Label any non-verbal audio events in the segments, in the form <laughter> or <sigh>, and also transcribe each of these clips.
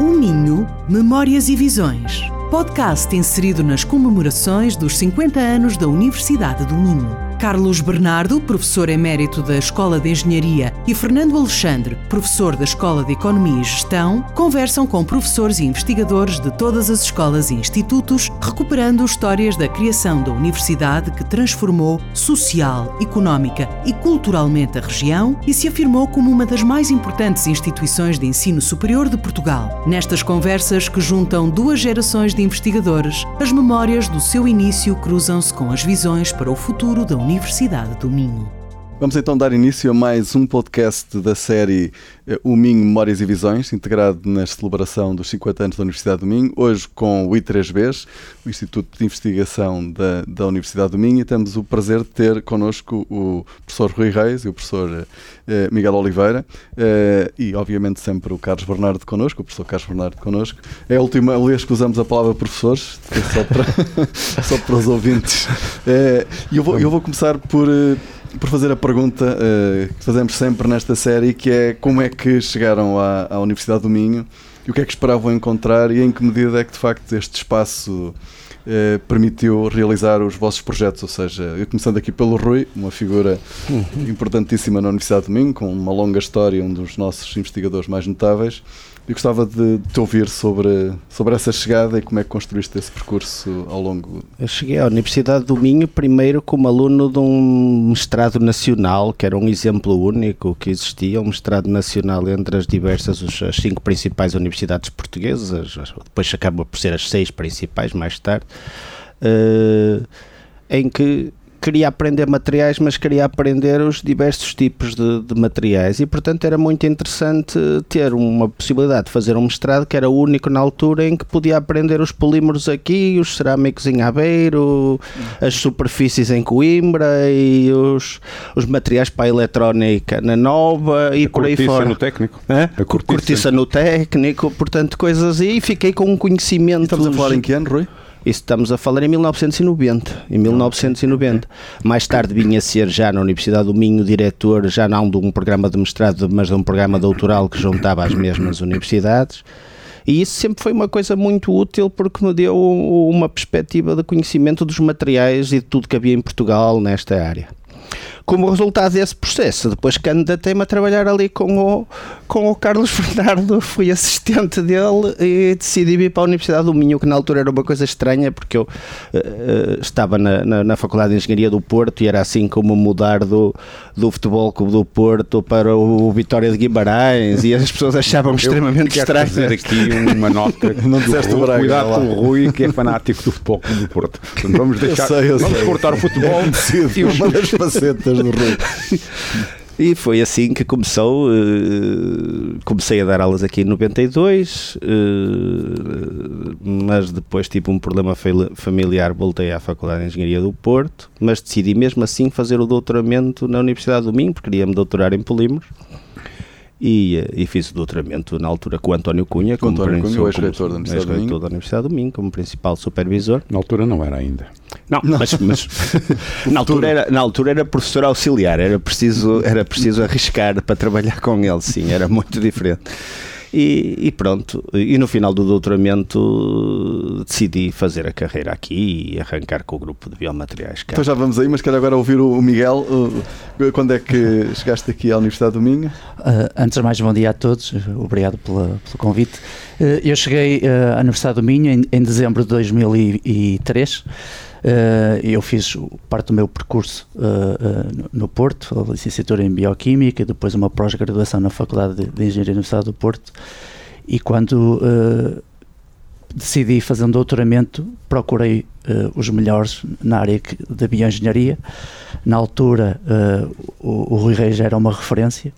O Minho, Memórias e Visões. Podcast inserido nas comemorações dos 50 anos da Universidade do Minho. Carlos Bernardo, professor emérito da Escola de Engenharia, e Fernando Alexandre, professor da Escola de Economia e Gestão, conversam com professores e investigadores de todas as escolas e institutos, recuperando histórias da criação da universidade que transformou social, económica e culturalmente a região e se afirmou como uma das mais importantes instituições de ensino superior de Portugal. Nestas conversas que juntam duas gerações de investigadores, as memórias do seu início cruzam-se com as visões para o futuro da universidade Universidade do Minho. Vamos então dar início a mais um podcast da série eh, O Minho Memórias e Visões, integrado na celebração dos 50 anos da Universidade do Minho, hoje com o I3Bs, o Instituto de Investigação da, da Universidade do Minho, e temos o prazer de ter connosco o professor Rui Reis e o professor eh, Miguel Oliveira, eh, e obviamente sempre o Carlos Bernardo connosco, o professor Carlos Bernardo connosco. É a última vez que usamos a palavra professores, só para, <laughs> só para os ouvintes. Eh, eu, vou, eu vou começar por eh, por fazer a pergunta uh, que fazemos sempre nesta série, que é como é que chegaram à, à, Universidade do Minho e o que é que esperavam encontrar e em que medida é que de facto este espaço uh, permitiu realizar os vossos projetos, ou seja, eu começando aqui pelo Rui, uma figura uhum. importantíssima na Universidade do Minho, com uma longa história, um dos nossos investigadores mais notáveis. E gostava de te ouvir sobre, sobre essa chegada e como é que construíste esse percurso ao longo. Eu cheguei à Universidade do Minho primeiro como aluno de um mestrado nacional, que era um exemplo único que existia, um mestrado nacional entre as diversas, as cinco principais universidades portuguesas, depois acaba por ser as seis principais mais tarde, uh, em que queria aprender materiais, mas queria aprender os diversos tipos de, de, materiais e, portanto, era muito interessante ter uma possibilidade de fazer um mestrado que era o único na altura em que podia aprender os polímeros aqui, os cerâmicos em Aveiro, as superfícies em Coimbra e os, os materiais para a eletrónica na Nova e a por aí fora. no técnico. É? A cortiça. cortiça no técnico, portanto, coisas aí. Fiquei com um conhecimento. Estamos a falar em que ano, Rui? Isso estamos a falar em 1990. Em 1990. Mais tarde vinha a ser já na Universidade do Minho diretor, já não de um programa de mestrado, mas de um programa doutoral que juntava as mesmas universidades. E isso sempre foi uma coisa muito útil porque me deu uma perspectiva de conhecimento dos materiais e de tudo que havia em Portugal nesta área como resultado desse processo, depois candidatei-me a trabalhar ali com o, com o Carlos <laughs> Fernando, fui assistente dele e decidi vir para a Universidade do Minho, que na altura era uma coisa estranha, porque eu uh, estava na, na, na, Faculdade de Engenharia do Porto e era assim como mudar do, do Futebol Clube do Porto para o Vitória de Guimarães e as pessoas achavam extremamente estranho. fazer aqui uma nota. <laughs> Não disseste o Braga. Cuidado com o Rui, que é fanático do Futebol Clube do Porto. Portanto, vamos deixar. Eu sei, eu vamos sei. cortar o futebol. É uma das do Rui. <laughs> E foi assim que começou. Uh, comecei a dar aulas aqui em 92, uh, mas depois tive um problema familiar, voltei à Faculdade de Engenharia do Porto, mas decidi mesmo assim fazer o doutoramento na Universidade do Minho, porque queria me doutorar em polímeros. E, e, fiz o doutoramento na altura com o António Cunha, com como, António Cunha, o ex-reitor da Universidade, ex da Universidade do Minho, como principal supervisor. Na altura não era ainda. Não, não. mas, mas <laughs> na, altura era, na altura era professor auxiliar, era preciso, era preciso arriscar para trabalhar com ele, sim, era muito diferente. E, e, pronto, e no final do doutoramento decidi fazer a carreira aqui e arrancar com o grupo de biomateriais. Cá. Então já vamos aí, mas quero agora ouvir o Miguel. Quando é que chegaste aqui à Universidade do Minho? Uh, antes de mais, bom dia a todos, obrigado pela, pelo convite. Uh, eu cheguei uh, à Universidade do Minho em, em dezembro de 2003. Uh, eu fiz parte do meu percurso uh, uh, no Porto, a licenciatura em Bioquímica, depois uma pós-graduação na Faculdade de, de Engenharia da Universidade do Porto. E quando decidi fazer um doutoramento, procurei os melhores na área da bioengenharia. Na altura, o, o Rui Reis era uma referência.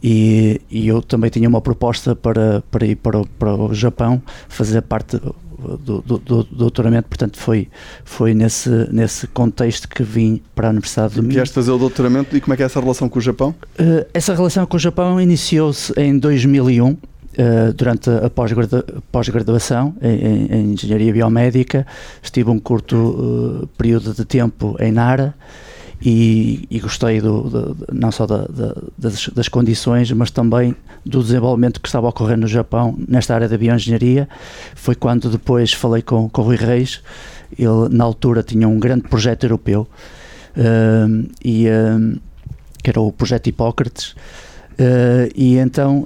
E, e, eu também tinha uma proposta para, para ir para o, para o Japão, fazer parte do, do, do, doutoramento, portanto foi, foi nesse, nesse contexto que vim para a Universidade do Minho. Vieste fazer o doutoramento e como é que é essa relação com o Japão? Uh, essa relação com o Japão iniciou-se em 2001, uh, eh, durante a pós-graduação em, em, Engenharia Biomédica. Estive um curto uh, período de tempo em Nara e, e gostei do, do, não só da, da, das, das, condições, mas também do desenvolvimento que estava a ocorrer no Japão nesta área da bioengenharia. Foi quando depois falei com, com o Rui Reis, ele na altura tinha um grande projeto europeu, uh, e, uh, que era o projeto Hipócrates, uh, e então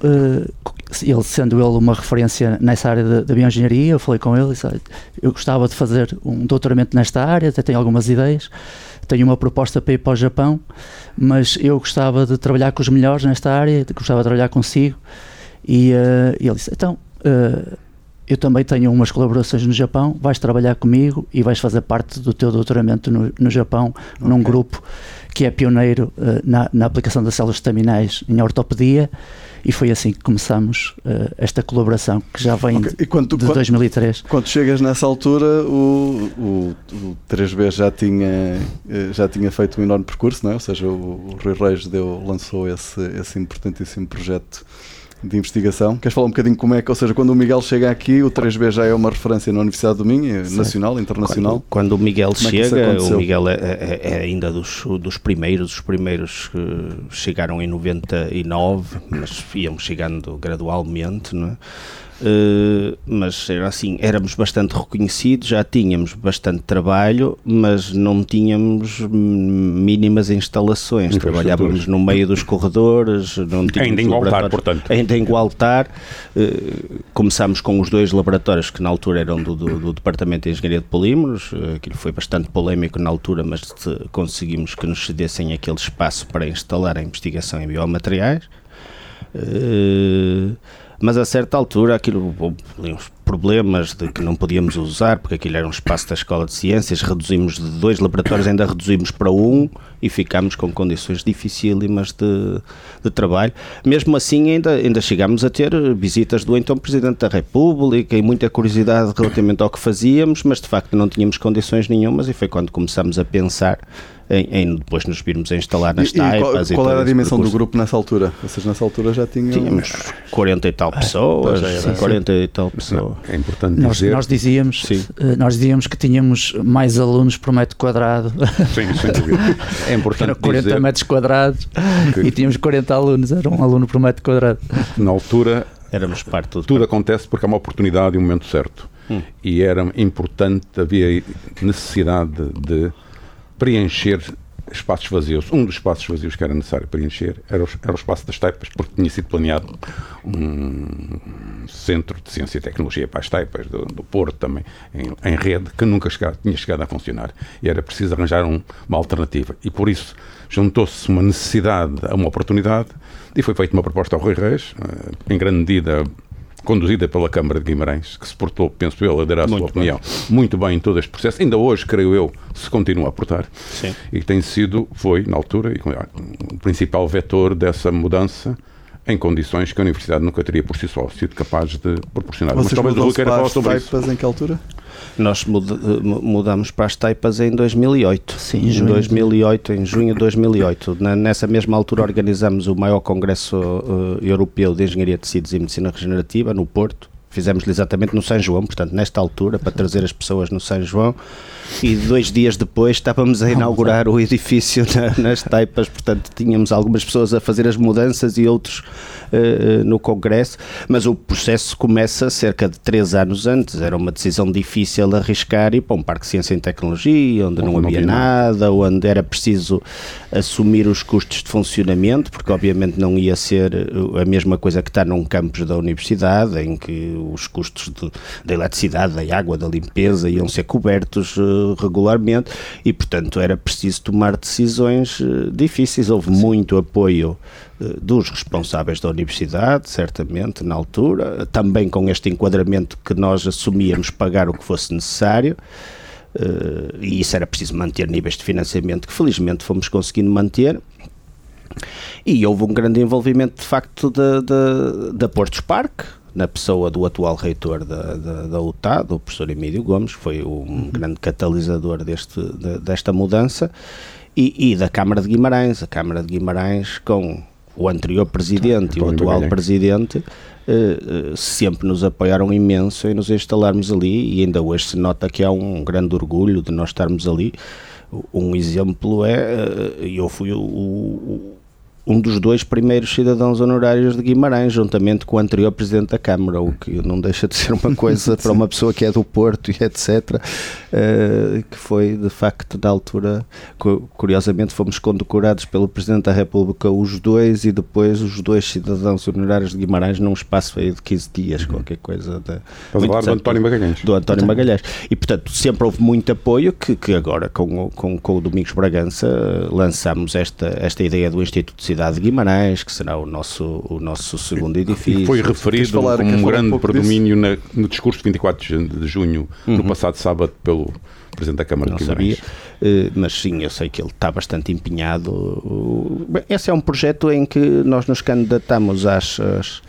ele sendo ele uma referência nessa área da bioengenharia, eu falei com ele e disse, eu gostava de fazer um doutoramento nesta área, até tenho algumas ideias, tenho uma proposta para ir para o Japão, mas eu gostava de trabalhar com os melhores nesta área, gostava de trabalhar consigo. E, uh, e ele disse: Então, uh, eu também tenho umas colaborações no Japão, vais trabalhar comigo e vais fazer parte do teu doutoramento no, no Japão, okay. num grupo que é pioneiro uh, na, na, aplicação das células estaminais em ortopedia e foi assim que começamos uh, esta colaboração que já vem okay. de, quando, de 2003. Quando chegas nessa altura, o, o, o 3B já tinha, eh, já tinha feito um enorme percurso, não é? ou seja, o, o Rui Reis deu, lançou esse, esse importantíssimo projeto de investigação. Queres falar um bocadinho como é que, ou seja, quando o Miguel chega aqui, o 3B já é uma referência na Universidade do Minho, Sim. nacional, internacional? Quando, quando o Miguel como é chega, o Miguel é, é, é, ainda dos, dos primeiros, os primeiros que chegaram em 99, mas íamos chegando gradualmente, não é? Uh, mas era assim, éramos bastante reconhecidos, já tínhamos bastante trabalho, mas não tínhamos mínimas instalações. Trabalhávamos no meio dos corredores, não tínhamos ainda em altar, portanto. Ainda em altar. Uh, começámos com os dois laboratórios que na altura eram do, do, do Departamento de Engenharia de Polímeros. Uh, aquilo foi bastante polémico na altura, mas conseguimos que nos cedessem aquele espaço para instalar a investigação em biomateriais. Uh, mas a certa altura aquilo uns problemas de que não podíamos usar porque aquilo era um espaço da Escola de Ciências reduzimos de dois laboratórios ainda reduzimos para um e ficámos com condições dificílimas de, de trabalho. Mesmo assim ainda, ainda chegámos a ter visitas do então Presidente da República e muita curiosidade relativamente ao que fazíamos mas de facto não tínhamos condições nenhumas e foi quando começámos a pensar em, em, depois nos virmos a instalar nas e, taipas. E qual, qual era a dimensão do grupo nessa altura? Vocês nessa altura já tinham... Tínhamos 40 e tal ah, pessoas, ah, 40 e tal pessoas. é importante nós, dizer... Nós dizíamos, sim. Eh, nós dizíamos que tínhamos mais alunos por metro quadrado. Sim, sem dúvida. É importante era 40 dizer metros quadrados que... e tínhamos 40 alunos, era um aluno por metro quadrado. Na altura... Éramos parte tudo. Tudo acontece porque é uma oportunidade e um momento certo. Hum. E era importante, havia necessidade de preencher espaços vazios. Um dos espaços vazios que era necessário preencher era o, era o espaço das taipas, porque tinha sido planeado um centro de ciência e tecnologia para as taipas do, do Porto também, em, em, rede, que nunca chegado, tinha chegado a funcionar. E era preciso arranjar um, uma alternativa. E por isso juntou-se uma necessidade a uma oportunidade e foi feita uma proposta ao Rui Reis, eh, em grande medida conduzida pela Câmara de Guimarães, que se portou, penso eu, a dar a sua opinião muito bem em todo este processo. Ainda hoje, creio eu, se continua a portar. Sim. E tem sido, foi, na altura, o principal vetor dessa mudança em condições que a Universidade nunca teria por si só sido capaz de proporcionar. Vocês Mas talvez o Rui queira falar sobre isso. em que altura? Nós mudamos para as taipas em 2008. Sim, em junho. 2008, em junho de 2008. Nessa mesma altura organizamos o maior congresso uh, europeu de engenharia de tecidos e medicina regenerativa no Porto. Fizemos-lhe exatamente no São João, portanto, nesta altura, para trazer as pessoas no São João e dois dias depois estávamos a inaugurar o edifício na, nas Taipas, portanto tínhamos algumas pessoas a fazer as mudanças e outros uh, no Congresso, mas o processo começa cerca de três anos antes, era uma decisão difícil de arriscar e para um Parque de Ciência e Tecnologia, onde não, não havia nada, onde era preciso assumir os custos de funcionamento, porque obviamente não ia ser a mesma coisa que está num campus da universidade, em que os custos da eletricidade, da água, da limpeza iam ser cobertos uh, regularmente e, portanto, era preciso tomar decisões uh, difíceis. Houve muito apoio uh, dos responsáveis da universidade, certamente, na altura, também com este enquadramento que nós assumíamos pagar o que fosse necessário. Uh, e isso era preciso manter níveis de financiamento que felizmente fomos conseguindo manter e houve um grande envolvimento de facto da, da, da Portos Parque na pessoa do atual reitor da, da, da UTAD, o professor Emílio Gomes, que foi um uhum. grande catalisador deste, de, desta mudança, e, e, da Câmara de Guimarães. A Câmara de Guimarães, com o anterior presidente e o atual presidente, eh, eh, sempre nos apoiaram imenso em nos instalarmos ali, e ainda hoje se nota que há um grande orgulho de nós estarmos ali Um exemplo é, eu fui o, o um dos dois primeiros cidadãos honorários de Guimarães, juntamente com o anterior Presidente da Câmara, o que não deixa de ser uma coisa <laughs> para uma pessoa que é do Porto e etc., uh, eh, que foi de facto na altura, curiosamente fomos condecorados pelo Presidente da República os dois e depois os dois cidadãos honorários de Guimarães num espaço aí de 15 dias, uhum. qualquer coisa. De, Estás a falar do António Magalhães. Do António Magalhães. E portanto sempre houve muito apoio que, que agora com, com, com o Domingos Bragança lançamos esta, esta ideia do Instituto de Cidade de Guimarães, que será o nosso, o nosso segundo edifício. E foi referido falar, como um grande um predomínio na, no discurso de 24 de junho, uhum. no passado sábado, pelo Presidente da Câmara Não de Guimarães. Sabia, eh, mas sim, eu sei que ele está bastante empenhado. Esse é um projeto em que nós nos candidatamos às, às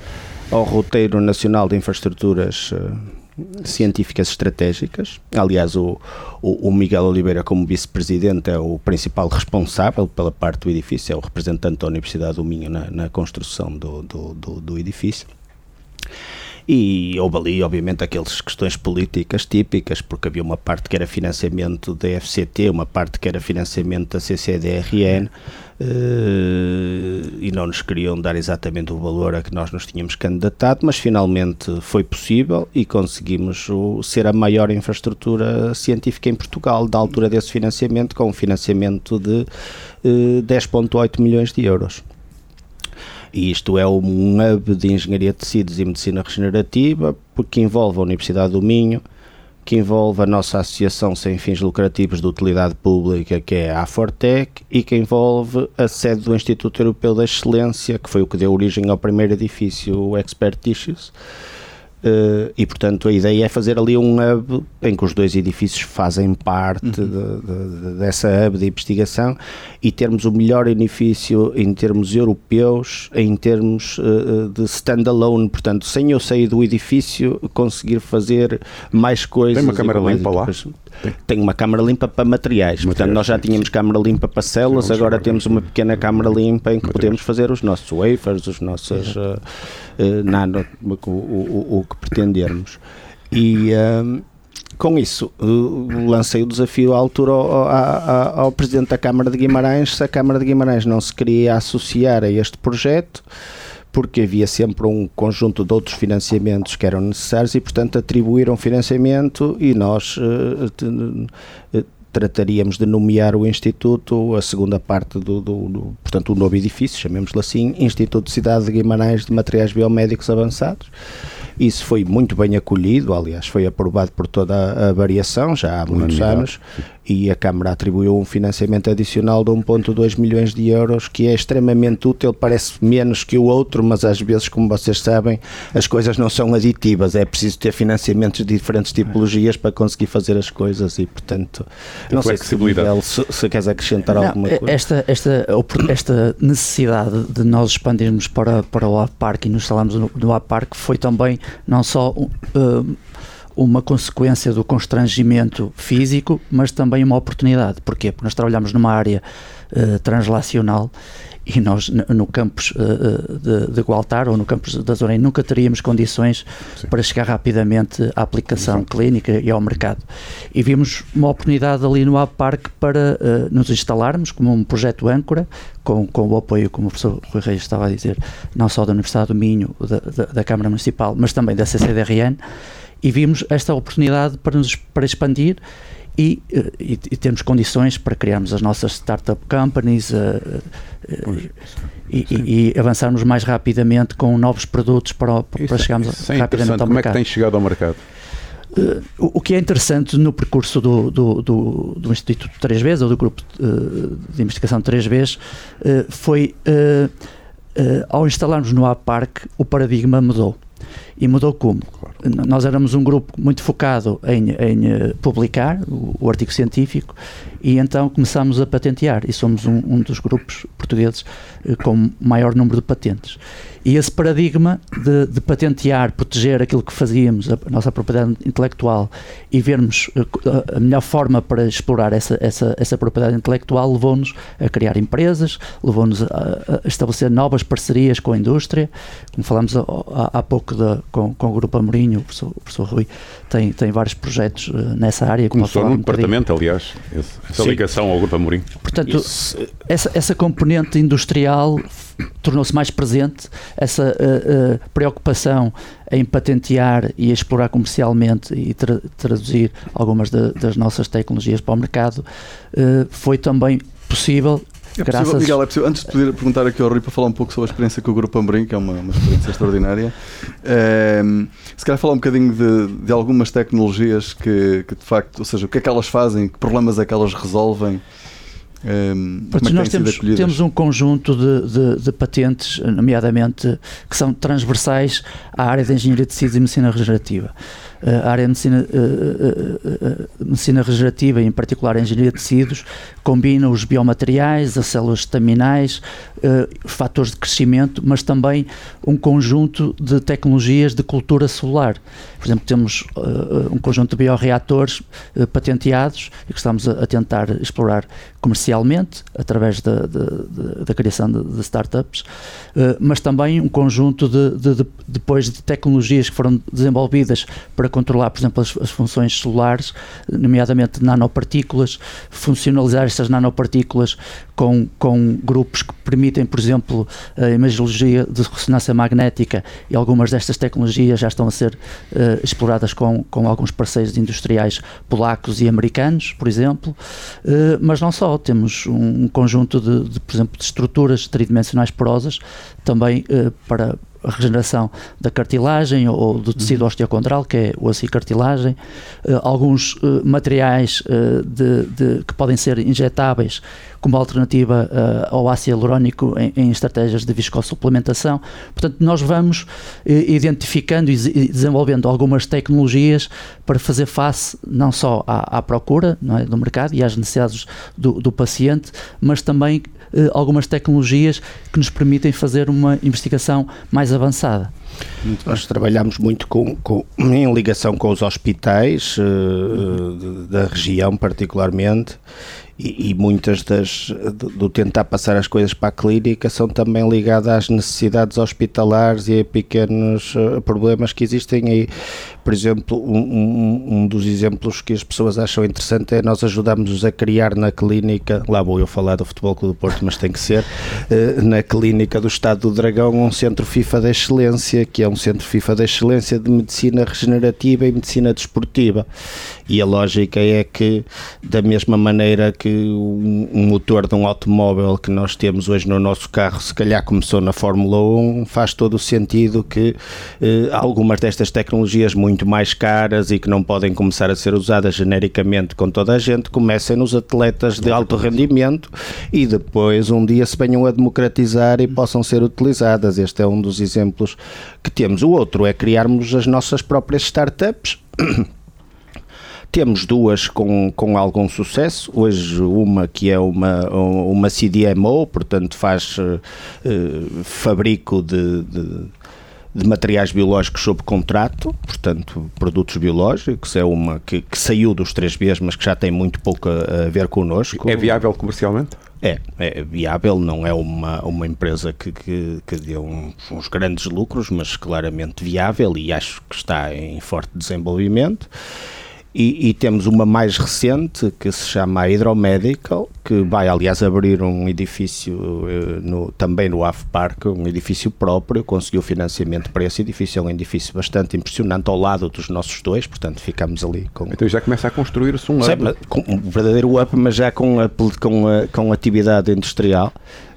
ao roteiro nacional de infraestruturas eh, científicas estratégicas. Aliás, o, o, o Miguel Oliveira, como vice-presidente, é o principal responsável pela parte do edifício, é o representante da Universidade do Minho na, na construção do, do, do, do edifício. E houve ali, obviamente, aquelas questões políticas típicas, porque havia uma parte que era financiamento da FCT, uma parte que era financiamento da CCDRN, Uh, e não nos queriam dar exatamente o valor a que nós nos tínhamos candidatado, mas finalmente foi possível e conseguimos o, ser a maior infraestrutura científica em Portugal, da altura desse financiamento, com um financiamento de uh, eh, 10,8 milhões de euros. E isto é um hub de engenharia de tecidos e medicina regenerativa, porque envolve a Universidade do Minho, que envolve a nossa associação sem fins lucrativos de utilidade pública, que é a Fortec, e que envolve a sede do Instituto Europeu da Excelência, que foi o que deu origem ao primeiro edifício, Expert Tissues Uh, e portanto a ideia é fazer ali um hub em que os dois edifícios fazem parte uhum. de, de, de, dessa hub de investigação e termos o melhor edifício em termos europeus, em termos uh, de standalone, portanto, sem eu sair do edifício, conseguir fazer mais coisas. Tem uma câmara limpa lá? Tem uma câmara limpa para materiais. materiais portanto, nós já tínhamos sim. câmara limpa para células, agora temos uma pequena câmara limpa em que materiais. podemos fazer os nossos wafers, os nossos uh, nano, o, o, o que pretendermos. E um, com isso, lancei o desafio à altura ao, ao, ao, Presidente da Câmara de Guimarães se a Câmara de Guimarães não se queria associar a este projeto, porque havia sempre um conjunto de outros financiamentos que eram necessários e, portanto, atribuíram financiamento e nós uh, trataríamos de nomear o Instituto, a segunda parte do, do, do portanto, o novo edifício, chamemos-lhe assim, Instituto de Cidade de Guimarães de Materiais Biomédicos Avançados. Isso foi muito bem acolhido, aliás, foi aprovado por toda a variação já há muitos anos e a Câmara atribuiu um financiamento adicional de 1,2 milhões de euros, que é extremamente útil, parece menos que o outro, mas às vezes, como vocês sabem, as coisas não são aditivas, é preciso ter financiamentos de diferentes tipologias para conseguir fazer as coisas e, portanto, não sei se, Miguel, se, se queres acrescentar não, alguma coisa. Esta, esta, esta necessidade de nós expandirmos para, para o Park e nos instalarmos no, no Park foi também não só uh, uma consequência do constrangimento físico, mas também uma oportunidade. Porquê? Porque nós trabalhamos numa área uh, translacional e nós no campus uh, de, de Gualtar ou no campus da Zorém nunca teríamos condições Sim. para chegar rapidamente à aplicação Sim. clínica e ao mercado. E vimos uma oportunidade ali no Park para uh, nos instalarmos como um projeto âncora, com, com o apoio, como o professor Rui Reis estava a dizer, não só da Universidade do Minho, da, da, da Câmara Municipal, mas também da CCDRN, e vimos esta oportunidade para, nos, para expandir e, eh, e, e temos condições para criarmos as nossas startup companies uh, uh, e, e, avançarmos mais rapidamente com novos produtos para, para isso, chegarmos isso é rapidamente ao Como mercado. Como é que tem chegado ao mercado? Uh, o que é interessante no percurso do, do, do, do Instituto 3Bs, ou do grupo de investigação 3Bs, foi ao instalarmos no APARC, o paradigma mudou. E mudou como? Claro. Nós éramos um grupo muito focado em, em eh, publicar o, o, artigo científico e então começámos a patentear e somos um, um dos grupos portugueses eh, com maior número de patentes. E esse paradigma de, de, patentear, proteger aquilo que fazíamos, a nossa propriedade intelectual, e vermos a, a melhor forma para explorar essa, essa, essa propriedade intelectual levou-nos a criar empresas, levou-nos a, a, estabelecer novas parcerias com a indústria, como falámos há, pouco de, com, com o Grupo Amorim, o professor, o professor Rui tem, tem vários projetos uh, nessa área. Começou no um departamento, aliás, essa Sim. ligação ao Grupo Amorim. Portanto, Isso. essa, essa componente industrial tornou-se mais presente, essa uh, uh, preocupação em patentear e explorar comercialmente e tra traduzir algumas de, das nossas tecnologias para o mercado foi também possível é Graças... possível, Miguel, é possível. Antes de poder perguntar aqui ao Rui para falar um pouco sobre a experiência com o Grupo Amorim, que é uma, uma experiência extraordinária, é, se calhar falar um bocadinho de, de algumas tecnologias que, que, de facto, ou seja, o que é que elas fazem, que problemas é que elas resolvem. Um, é nós temos, temos um conjunto de, de, de, patentes, nomeadamente, que são transversais à área de engenharia de tecidos e medicina regenerativa a área de medicina, medicina regenerativa, em particular a engenharia de tecidos, combina os biomateriais, as células estaminais, os fatores de crescimento, mas também um conjunto de tecnologias de cultura celular. Por exemplo, temos um conjunto de bioreatores patenteados e que estamos a, tentar explorar comercialmente através da, da, da criação de, de startups, mas também um conjunto de, de, depois de tecnologias que foram desenvolvidas para controlar, por exemplo, as, as funções celulares, nomeadamente nanopartículas, funcionalizar estas nanopartículas com, com grupos que permitem, por exemplo, a imagiologia de ressonância magnética e algumas destas tecnologias já estão a ser uh, exploradas com, com alguns parceiros industriais polacos e americanos, por exemplo, uh, mas não só, temos um, conjunto de, de, por exemplo, de estruturas tridimensionais porosas também uh, para, a regeneração da cartilagem ou do tecido uhum. osteocondral, que é o osso e cartilagem, uh, alguns uh, materiais uh, de, de, que podem ser injetáveis como alternativa ao ácido hialurónico em, em, estratégias de viscosupplementação. Portanto, nós vamos identificando e desenvolvendo algumas tecnologias para fazer face não só à, à procura não é, do mercado e às necessidades do, do paciente, mas também algumas tecnologias que nos permitem fazer uma investigação mais avançada. Nós trabalhamos muito com, com, em ligação com os hospitais uh, da região, particularmente, e, e, muitas das do tentar passar as coisas para a clínica são também ligadas às necessidades hospitalares e a pequenos uh, problemas que existem aí. Por exemplo, um, um, um, dos exemplos que as pessoas acham interessante é nós ajudamos-os a criar na clínica, lá vou eu falar do Futebol Clube do Porto, mas tem que ser, uh, <laughs> na clínica do Estado do Dragão, um centro FIFA de excelência, que é um centro FIFA de excelência de medicina regenerativa e medicina desportiva. E a lógica é que, da mesma maneira que um motor de um automóvel que nós temos hoje no nosso carro, se calhar começou na Fórmula 1, faz todo o sentido que eh, algumas destas tecnologias muito mais caras e que não podem começar a ser usadas genericamente com toda a gente, comecem nos atletas de alto rendimento e depois um dia se venham a democratizar e possam ser utilizadas. Este é um dos exemplos que temos. O outro é criarmos as nossas próprias startups <coughs> temos duas com, com algum sucesso. Hoje, uma que é uma, uma CDMO, portanto, faz uh, fabrico de, de, de, materiais biológicos sob contrato, portanto, produtos biológicos. É uma que, que saiu dos 3Bs, mas que já tem muito pouco a, a ver connosco. É viável comercialmente? É, é viável, não é uma, uma empresa que, que, que deu uns, uns grandes lucros, mas claramente viável e acho que está em forte desenvolvimento. E, e, temos uma mais recente que se chama Hydromedical, que vai aliás abrir um edifício uh, no, também no AF Park, um edifício próprio, conseguiu financiamento para esse edifício, é um edifício bastante impressionante ao lado dos nossos dois, portanto ficamos ali com... Então já começa a construir-se um hub. um verdadeiro up, mas já com, a, com, a, com atividade industrial.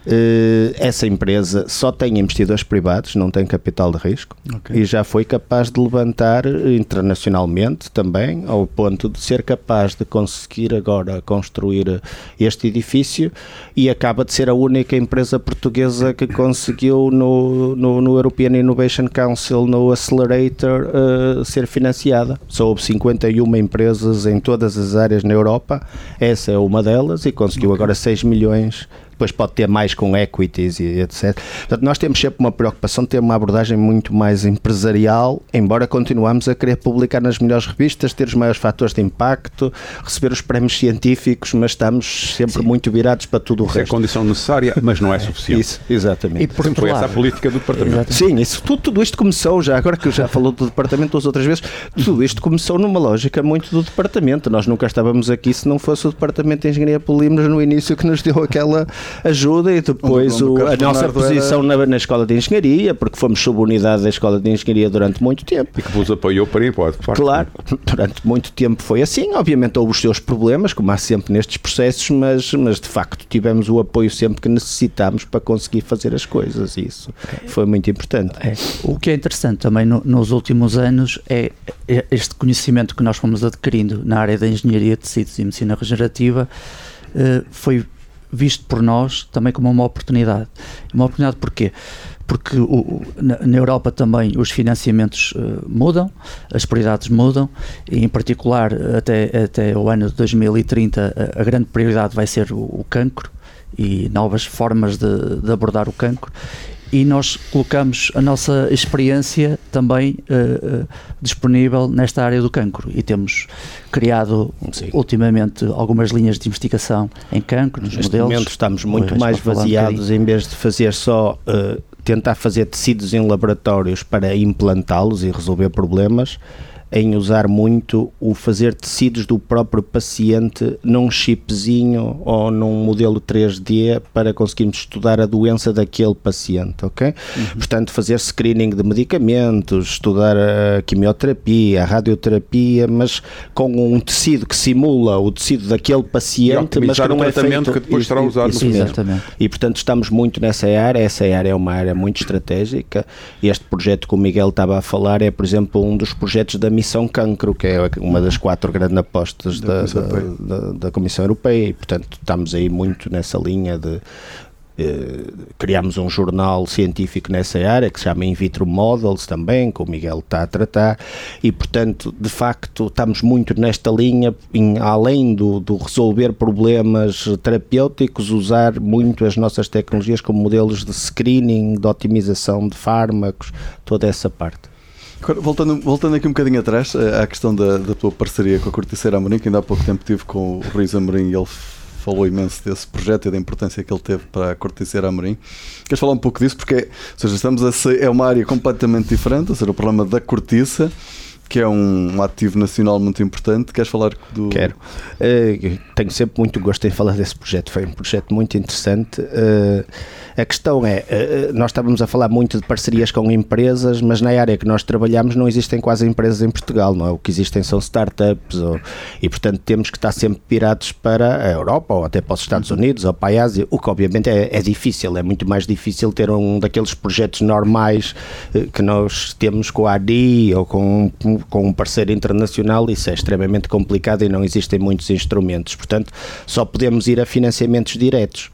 Uh, essa empresa só tem investidores privados, não tem capital de risco okay. e já foi capaz de levantar internacionalmente também, ao ponto de ser capaz de conseguir agora construir este edifício e acaba de ser a única empresa portuguesa que conseguiu no, no, no European Innovation Council, no Accelerator, uh, ser financiada. Só houve 51 empresas em todas as áreas na Europa, essa é uma delas e conseguiu okay. agora 6 milhões depois pode ter mais com equities e etc. Portanto, nós temos sempre uma preocupação de ter uma abordagem muito mais empresarial, embora continuamos a querer publicar nas melhores revistas, ter os maiores fatores de impacto, receber os prémios científicos, mas estamos sempre Sim. muito virados para tudo o isso é resto. é condição necessária, mas não é <laughs> suficiente. Isso, exatamente. E por Sempre foi essa a política do departamento. Exatamente. Sim, isso, tudo, tudo isto começou já, agora que eu já falou do departamento duas outras vezes, tudo isto começou numa lógica muito do departamento. Nós nunca estávamos aqui se não fosse o departamento de engenharia polímeros no início que nos deu aquela ajuda e depois o, a nossa posição era... na, na, escola de engenharia, porque fomos subunidade da escola de engenharia durante muito tempo. E que vos apoiou para ir para Claro, durante muito tempo foi assim. Obviamente houve os seus problemas, como há sempre nestes processos, mas, mas de facto tivemos o apoio sempre que necessitámos para conseguir fazer as coisas. Isso foi muito importante. É. O que é interessante também no, nos últimos anos é, é este conhecimento que nós fomos adquirindo na área da engenharia de tecidos e medicina regenerativa eh, foi visto por nós também como uma oportunidade. Uma oportunidade porquê? Porque o, na, na, Europa também os financiamentos uh, mudam, as prioridades mudam, e em particular até, até o ano de 2030 a, a grande prioridade vai ser o, o cancro e novas formas de, de abordar o cancro e nós colocamos a nossa experiência também uh, uh, disponível nesta área do cancro e temos criado Sim. ultimamente algumas linhas de investigação em cancro, nos Neste modelos. momento estamos muito mais vaziados um em vez de fazer só uh, tentar fazer tecidos em laboratórios para implantá-los e resolver problemas em usar muito o fazer tecidos do próprio paciente num chipzinho ou num modelo 3D para conseguirmos estudar a doença daquele paciente, ok? Uhum. Portanto, fazer screening de medicamentos, estudar a quimioterapia, a radioterapia, mas com um tecido que simula o tecido daquele paciente, mas que não é feito... que depois será usado isso, no Exatamente. E, portanto, estamos muito nessa área, essa área é uma área muito estratégica. Este projeto que o Miguel estava a falar é, por exemplo, um dos projetos da Missão Cancro, que é uma das quatro grandes apostas da, da, da, da Comissão Europeia, e portanto estamos aí muito nessa linha de eh, criámos um jornal científico nessa área que se chama In Vitro Models também, que o Miguel está a tratar, e portanto, de facto, estamos muito nesta linha, em, além do, do, resolver problemas terapêuticos, usar muito as nossas tecnologias como modelos de screening, de otimização de fármacos, toda essa parte. Voltando, voltando aqui um bocadinho atrás, eh, à questão da, da tua parceria com a Corticeira Amorim, que ainda há pouco tempo tive com o Ruiz Amorim e ele falou imenso desse projeto e da importância que ele teve para a Corticeira Amorim. Queres falar um pouco disso? Porque, ou seja, estamos a é uma área completamente diferente, ou seja, o problema da cortiça que é um, um, ativo nacional muito importante. Queres falar do. Quero. Uh, tenho sempre muito gosto em falar desse projeto. Foi um projeto muito interessante. Uh, a questão é: uh, nós estávamos a falar muito de parcerias com empresas, mas na área que nós trabalhamos não existem quase empresas em Portugal. Não é? O que existem são startups ou, e, portanto, temos que estar sempre pirados para a Europa ou até para os Estados. Unidos ou para a Ásia, o que obviamente é, é difícil. É muito mais difícil ter um daqueles projetos normais que nós temos com a ADI ou com com um parceiro internacional, isso é extremamente complicado e não existem muitos instrumentos. Portanto, só podemos ir a financiamentos diretos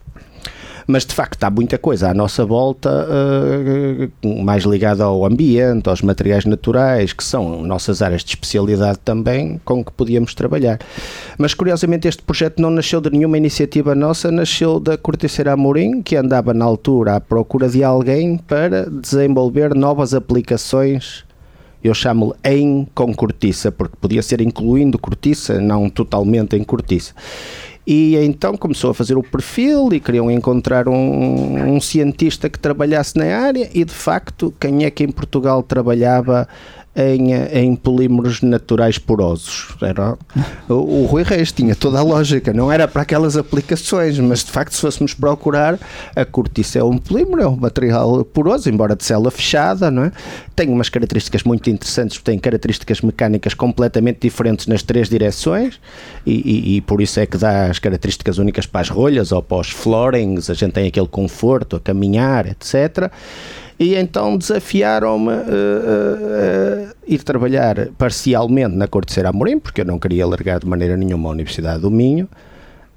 mas de facto há muita coisa à nossa volta uh, mais ligada ao ambiente, aos materiais naturais, que são nossas áreas de especialidade também, com que podíamos trabalhar. Mas curiosamente este projeto não nasceu de nenhuma iniciativa nossa, nasceu da Corticeira Amorim, que andava na altura à procura de alguém para desenvolver novas aplicações eu chamo-lhe em com cortiça, porque podia ser incluindo cortiça, não totalmente em cortiça. E então começou a fazer o perfil e queriam encontrar um, um cientista que trabalhasse na área e de facto quem é que em Portugal trabalhava em, em polímeros naturais porosos. Era, o, o Rui Reis tinha toda a lógica, não era para aquelas aplicações, mas de facto, se fôssemos procurar, a cortiça é um polímero, é um material poroso, embora de célula fechada, não é? tem umas características muito interessantes, tem características mecânicas completamente diferentes nas três direções e, e, e, por isso é que dá as características únicas para as rolhas ou para os floorings, a gente tem aquele conforto a caminhar, etc e então desafiaram-me a uh, uh, uh, ir trabalhar parcialmente na Corte de Amorim, porque eu não queria largar de maneira nenhuma a Universidade do Minho,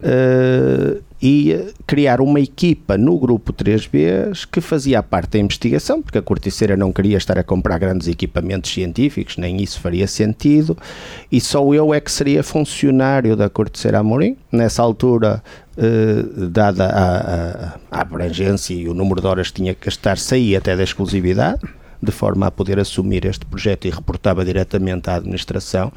uh, e criar uma equipa no grupo 3B que fazia parte da investigação, porque a corticeira não queria estar a comprar grandes equipamentos científicos, nem isso faria sentido, e só eu é que seria funcionário da corticeira Amorim. Nessa altura, eh, dada a, a, a, abrangência e o número de horas que tinha que estar, saía até da exclusividade, de forma a poder assumir este projeto e reportava diretamente à administração.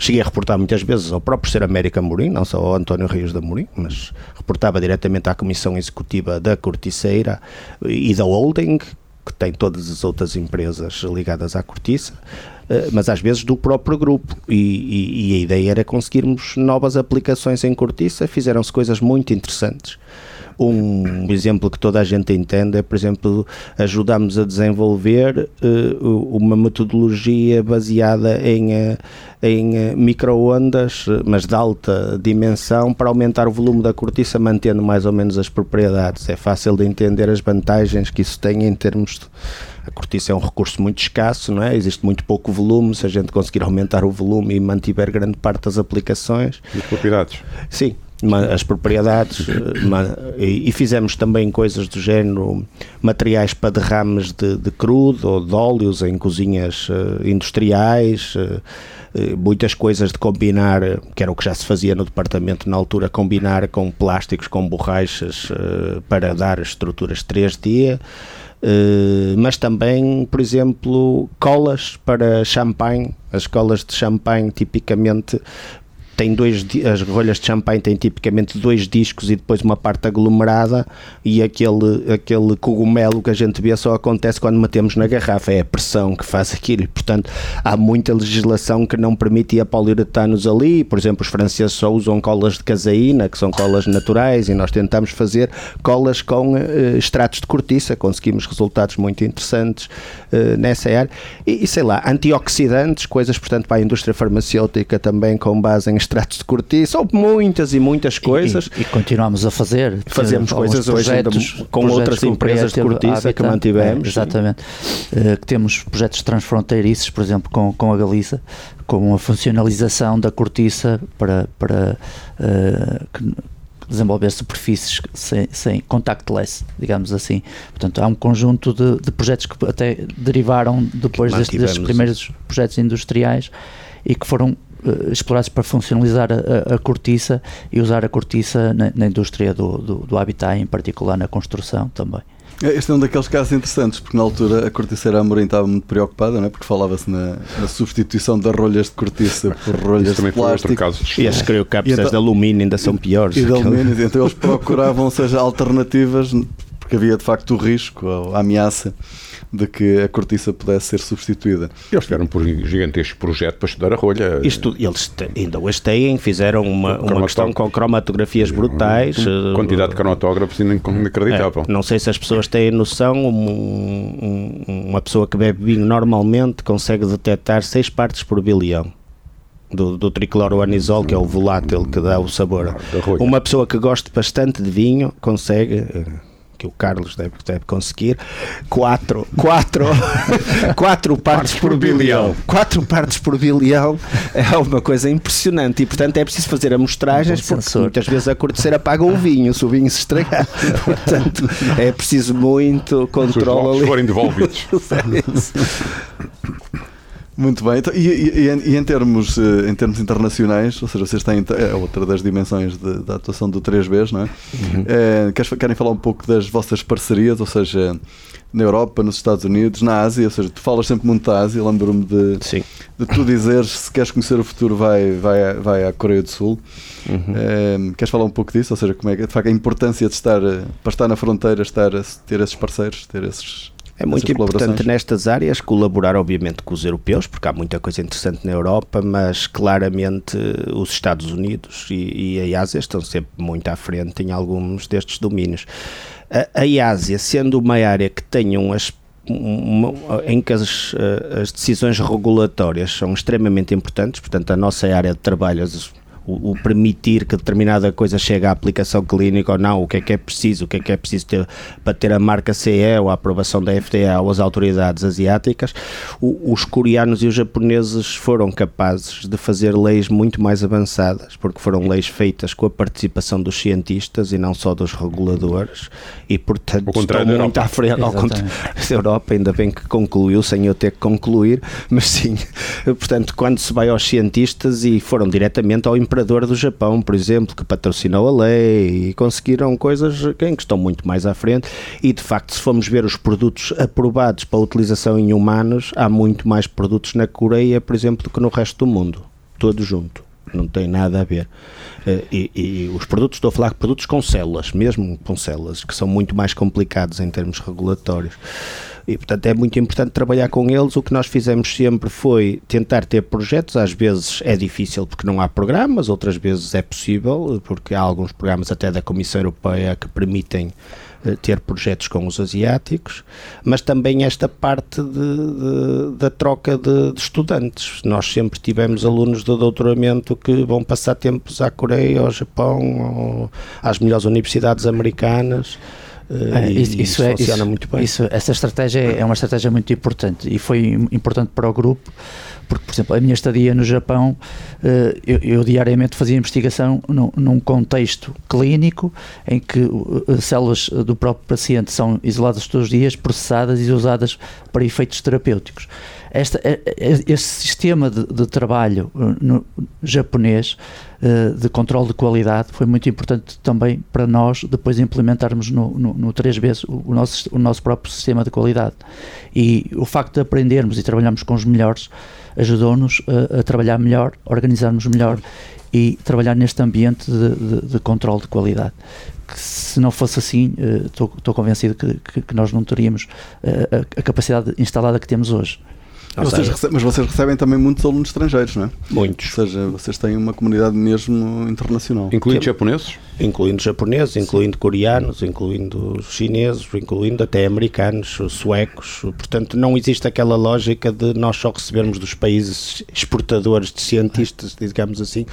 Cheguei a reportar muitas vezes ao próprio Ser América Morim, não só ao António Rios da Morim, mas reportava diretamente à Comissão Executiva da Corticeira e da Holding, que tem todas as outras empresas ligadas à cortiça, eh, mas às vezes do próprio grupo. E, e, e a ideia era conseguirmos novas aplicações em cortiça, fizeram-se coisas muito interessantes. Um exemplo que toda a gente entende é, por exemplo, ajudamos a desenvolver uh, uma metodologia baseada em, uh, em uh, microondas, mas de alta dimensão, para aumentar o volume da cortiça, mantendo mais ou menos as propriedades. É fácil de entender as vantagens que isso tem em termos de a cortiça é um recurso muito escasso, não é? Existe muito pouco volume, se a gente conseguir aumentar o volume e mantiver grande parte das aplicações. E propriedades. Sim, as propriedades eh, e fizemos também coisas do género materiais para derrames de, de crudo ou de óleos em cozinhas uh, industriais uh, muitas coisas de combinar que era o que já se fazia no departamento na altura combinar com plásticos com borrachas uh, para dar estruturas 3D mas também, por exemplo, colas para champanhe. As colas de champanhe tipicamente tem dois as rolhas de champanhe têm tipicamente dois discos e depois uma parte aglomerada e aquele aquele cogumelo que a gente vê só acontece quando metemos na garrafa. É a pressão que faz aquilo portanto há muita legislação que não permitia poliuretanos ali. Por exemplo os franceses só usam colas de caseína que são colas naturais e nós tentamos fazer colas com uh, extratos de cortiça. Conseguimos resultados muito interessantes uh, nessa área. E, e sei lá antioxidantes coisas portanto para a indústria farmacêutica também com base em extratos de cortiça, ou muitas e muitas coisas. E, e, e continuamos a fazer. Fazemos coisas hoje ainda com outras empresas de cortiça que mantivemos. É, exatamente. Uh, que temos projetos transfronteiriços, por exemplo, com, com a Galiza, com a funcionalização da cortiça para, para uh, desenvolver superfícies sem, sem contactless, digamos assim. Portanto, há um conjunto de, de projetos que até derivaram depois destes, destes primeiros projetos industriais e que foram explorados para funcionalizar a, a, cortiça e usar a cortiça na, na indústria do, do, do habitat, em particular na construção também. É, este é um daqueles casos interessantes, porque na altura a corticeira Amorim estava muito preocupada, não é? porque falava-se na, na, substituição das rolhas de cortiça por rolhas de plástico. E as então, de alumínio ainda são piores. E de alumínio, então eles procuravam, seja, <laughs> alternativas, porque havia de facto o risco, a ameaça de que a cortiça pudesse ser substituída. Eles tiveram por um gigantesco projeto para estudar a rolha. Isto, eles ainda hoje têm, fizeram uma, uma questão com cromatografias brutais. Uma quantidade de cromatógrafos inacreditável. É, não sei se as pessoas têm noção, um, um, uma pessoa que bebe vinho normalmente consegue detectar 6 partes por bilhão. Do, do tricloroanisol, que é o volátil que dá o sabor. Uma pessoa que gosta bastante de vinho consegue eh, que o Carlos deve, deve conseguir, quatro, quatro, <laughs> quatro partes por bilhão. Quatro partes por bilhão é uma coisa impressionante e, portanto, é preciso fazer amostragens um porque muitas vezes a corticeira apaga o vinho se o vinho se estragar. <laughs> portanto, é preciso muito controle. Se os forem devolvidos. <laughs> Muito bem. Então, e, e, e, em, termos, eh, em termos internacionais, ou seja, vocês têm é outra das dimensões de, da atuação do 3Bs, não é? Uhum. é querem falar um pouco das vossas parcerias, ou seja, na Europa, nos Estados Unidos, na Ásia, ou seja, tu falas sempre muito da Ásia, lembro-me de, de tu dizeres se queres conhecer o futuro vai, vai, vai à Coreia do Sul. Uhum. É, queres falar um pouco disso? Ou seja, como é que de facto a importância de estar para estar na fronteira, estar ter esses parceiros, ter esses é muito importante nestas áreas colaborar, obviamente, com os europeus, porque há muita coisa interessante na Europa, mas claramente os Estados Unidos e, e a Ásia estão sempre muito à frente em alguns destes domínios. A, a Ásia, sendo uma área que tem um em que as, as, decisões regulatórias são extremamente importantes, portanto, a nossa área de trabalho, o, o, permitir que determinada coisa chegue à aplicação clínica ou não, o que é que é preciso, o que é que é preciso ter para ter a marca CE ou a aprovação da FDA ou as autoridades asiáticas, o, os coreanos e os japoneses foram capazes de fazer leis muito mais avançadas, porque foram leis feitas com a participação dos cientistas e não só dos reguladores, e portanto estão muito à frente, ao contrário da Europa, ainda bem que concluiu, sem eu ter que concluir, mas sim, <laughs> portanto, quando se vai aos cientistas e foram diretamente ao imperador do Japão, por exemplo, que patrocinou a lei e conseguiram coisas que estão muito mais à frente. E de facto, se formos ver os produtos aprovados para utilização em humanos, há muito mais produtos na Coreia, por exemplo, do que no resto do mundo. Todo junto. Não tem nada a ver. Eh, e, e, os produtos, estou a falar de produtos com células, mesmo com células, que são muito mais complicados em termos regulatórios. E, portanto, é muito importante trabalhar com eles. O que nós fizemos sempre foi tentar ter projetos. Às vezes é difícil porque não há programas, outras vezes é possível, porque há alguns programas até da Comissão Europeia que permitem eh, ter projetos com os asiáticos, mas também esta parte de, de, da troca de, de, estudantes. Nós sempre tivemos alunos de doutoramento que vão passar tempos à Coreia, ao Japão, às melhores universidades americanas. É, isso, isso, isso, é, funciona muito bem. Isso, essa estratégia é uma estratégia muito importante e foi importante para o grupo, porque, por exemplo, a minha estadia no Japão, eh, eu, eu diariamente fazia investigação num, num, contexto clínico em que eh, células do próprio paciente são isoladas todos os dias, processadas e usadas para efeitos terapêuticos. Esta, este sistema de, de trabalho no, japonês uh, de controle de qualidade foi muito importante também para nós depois implementarmos no, no, no 3B o, nosso, o nosso próprio sistema de qualidade. E o facto de aprendermos e trabalharmos com os melhores ajudou-nos a, a, trabalhar melhor, organizarmos melhor e trabalhar neste ambiente de, de, de controle de qualidade. Que se não fosse assim, estou uh, convencido que, que, que, nós não teríamos uh, a, a capacidade instalada que temos hoje. Vocês recebem, mas vocês recebem também muitos alunos estrangeiros, não é? Muitos. Ou seja, vocês têm uma comunidade mesmo internacional. Incluindo japoneses? Incluindo japoneses, incluindo coreanos, incluindo chineses, incluindo até americanos, suecos. Portanto, não existe aquela lógica de nós só recebermos dos países exportadores de cientistas, digamos assim.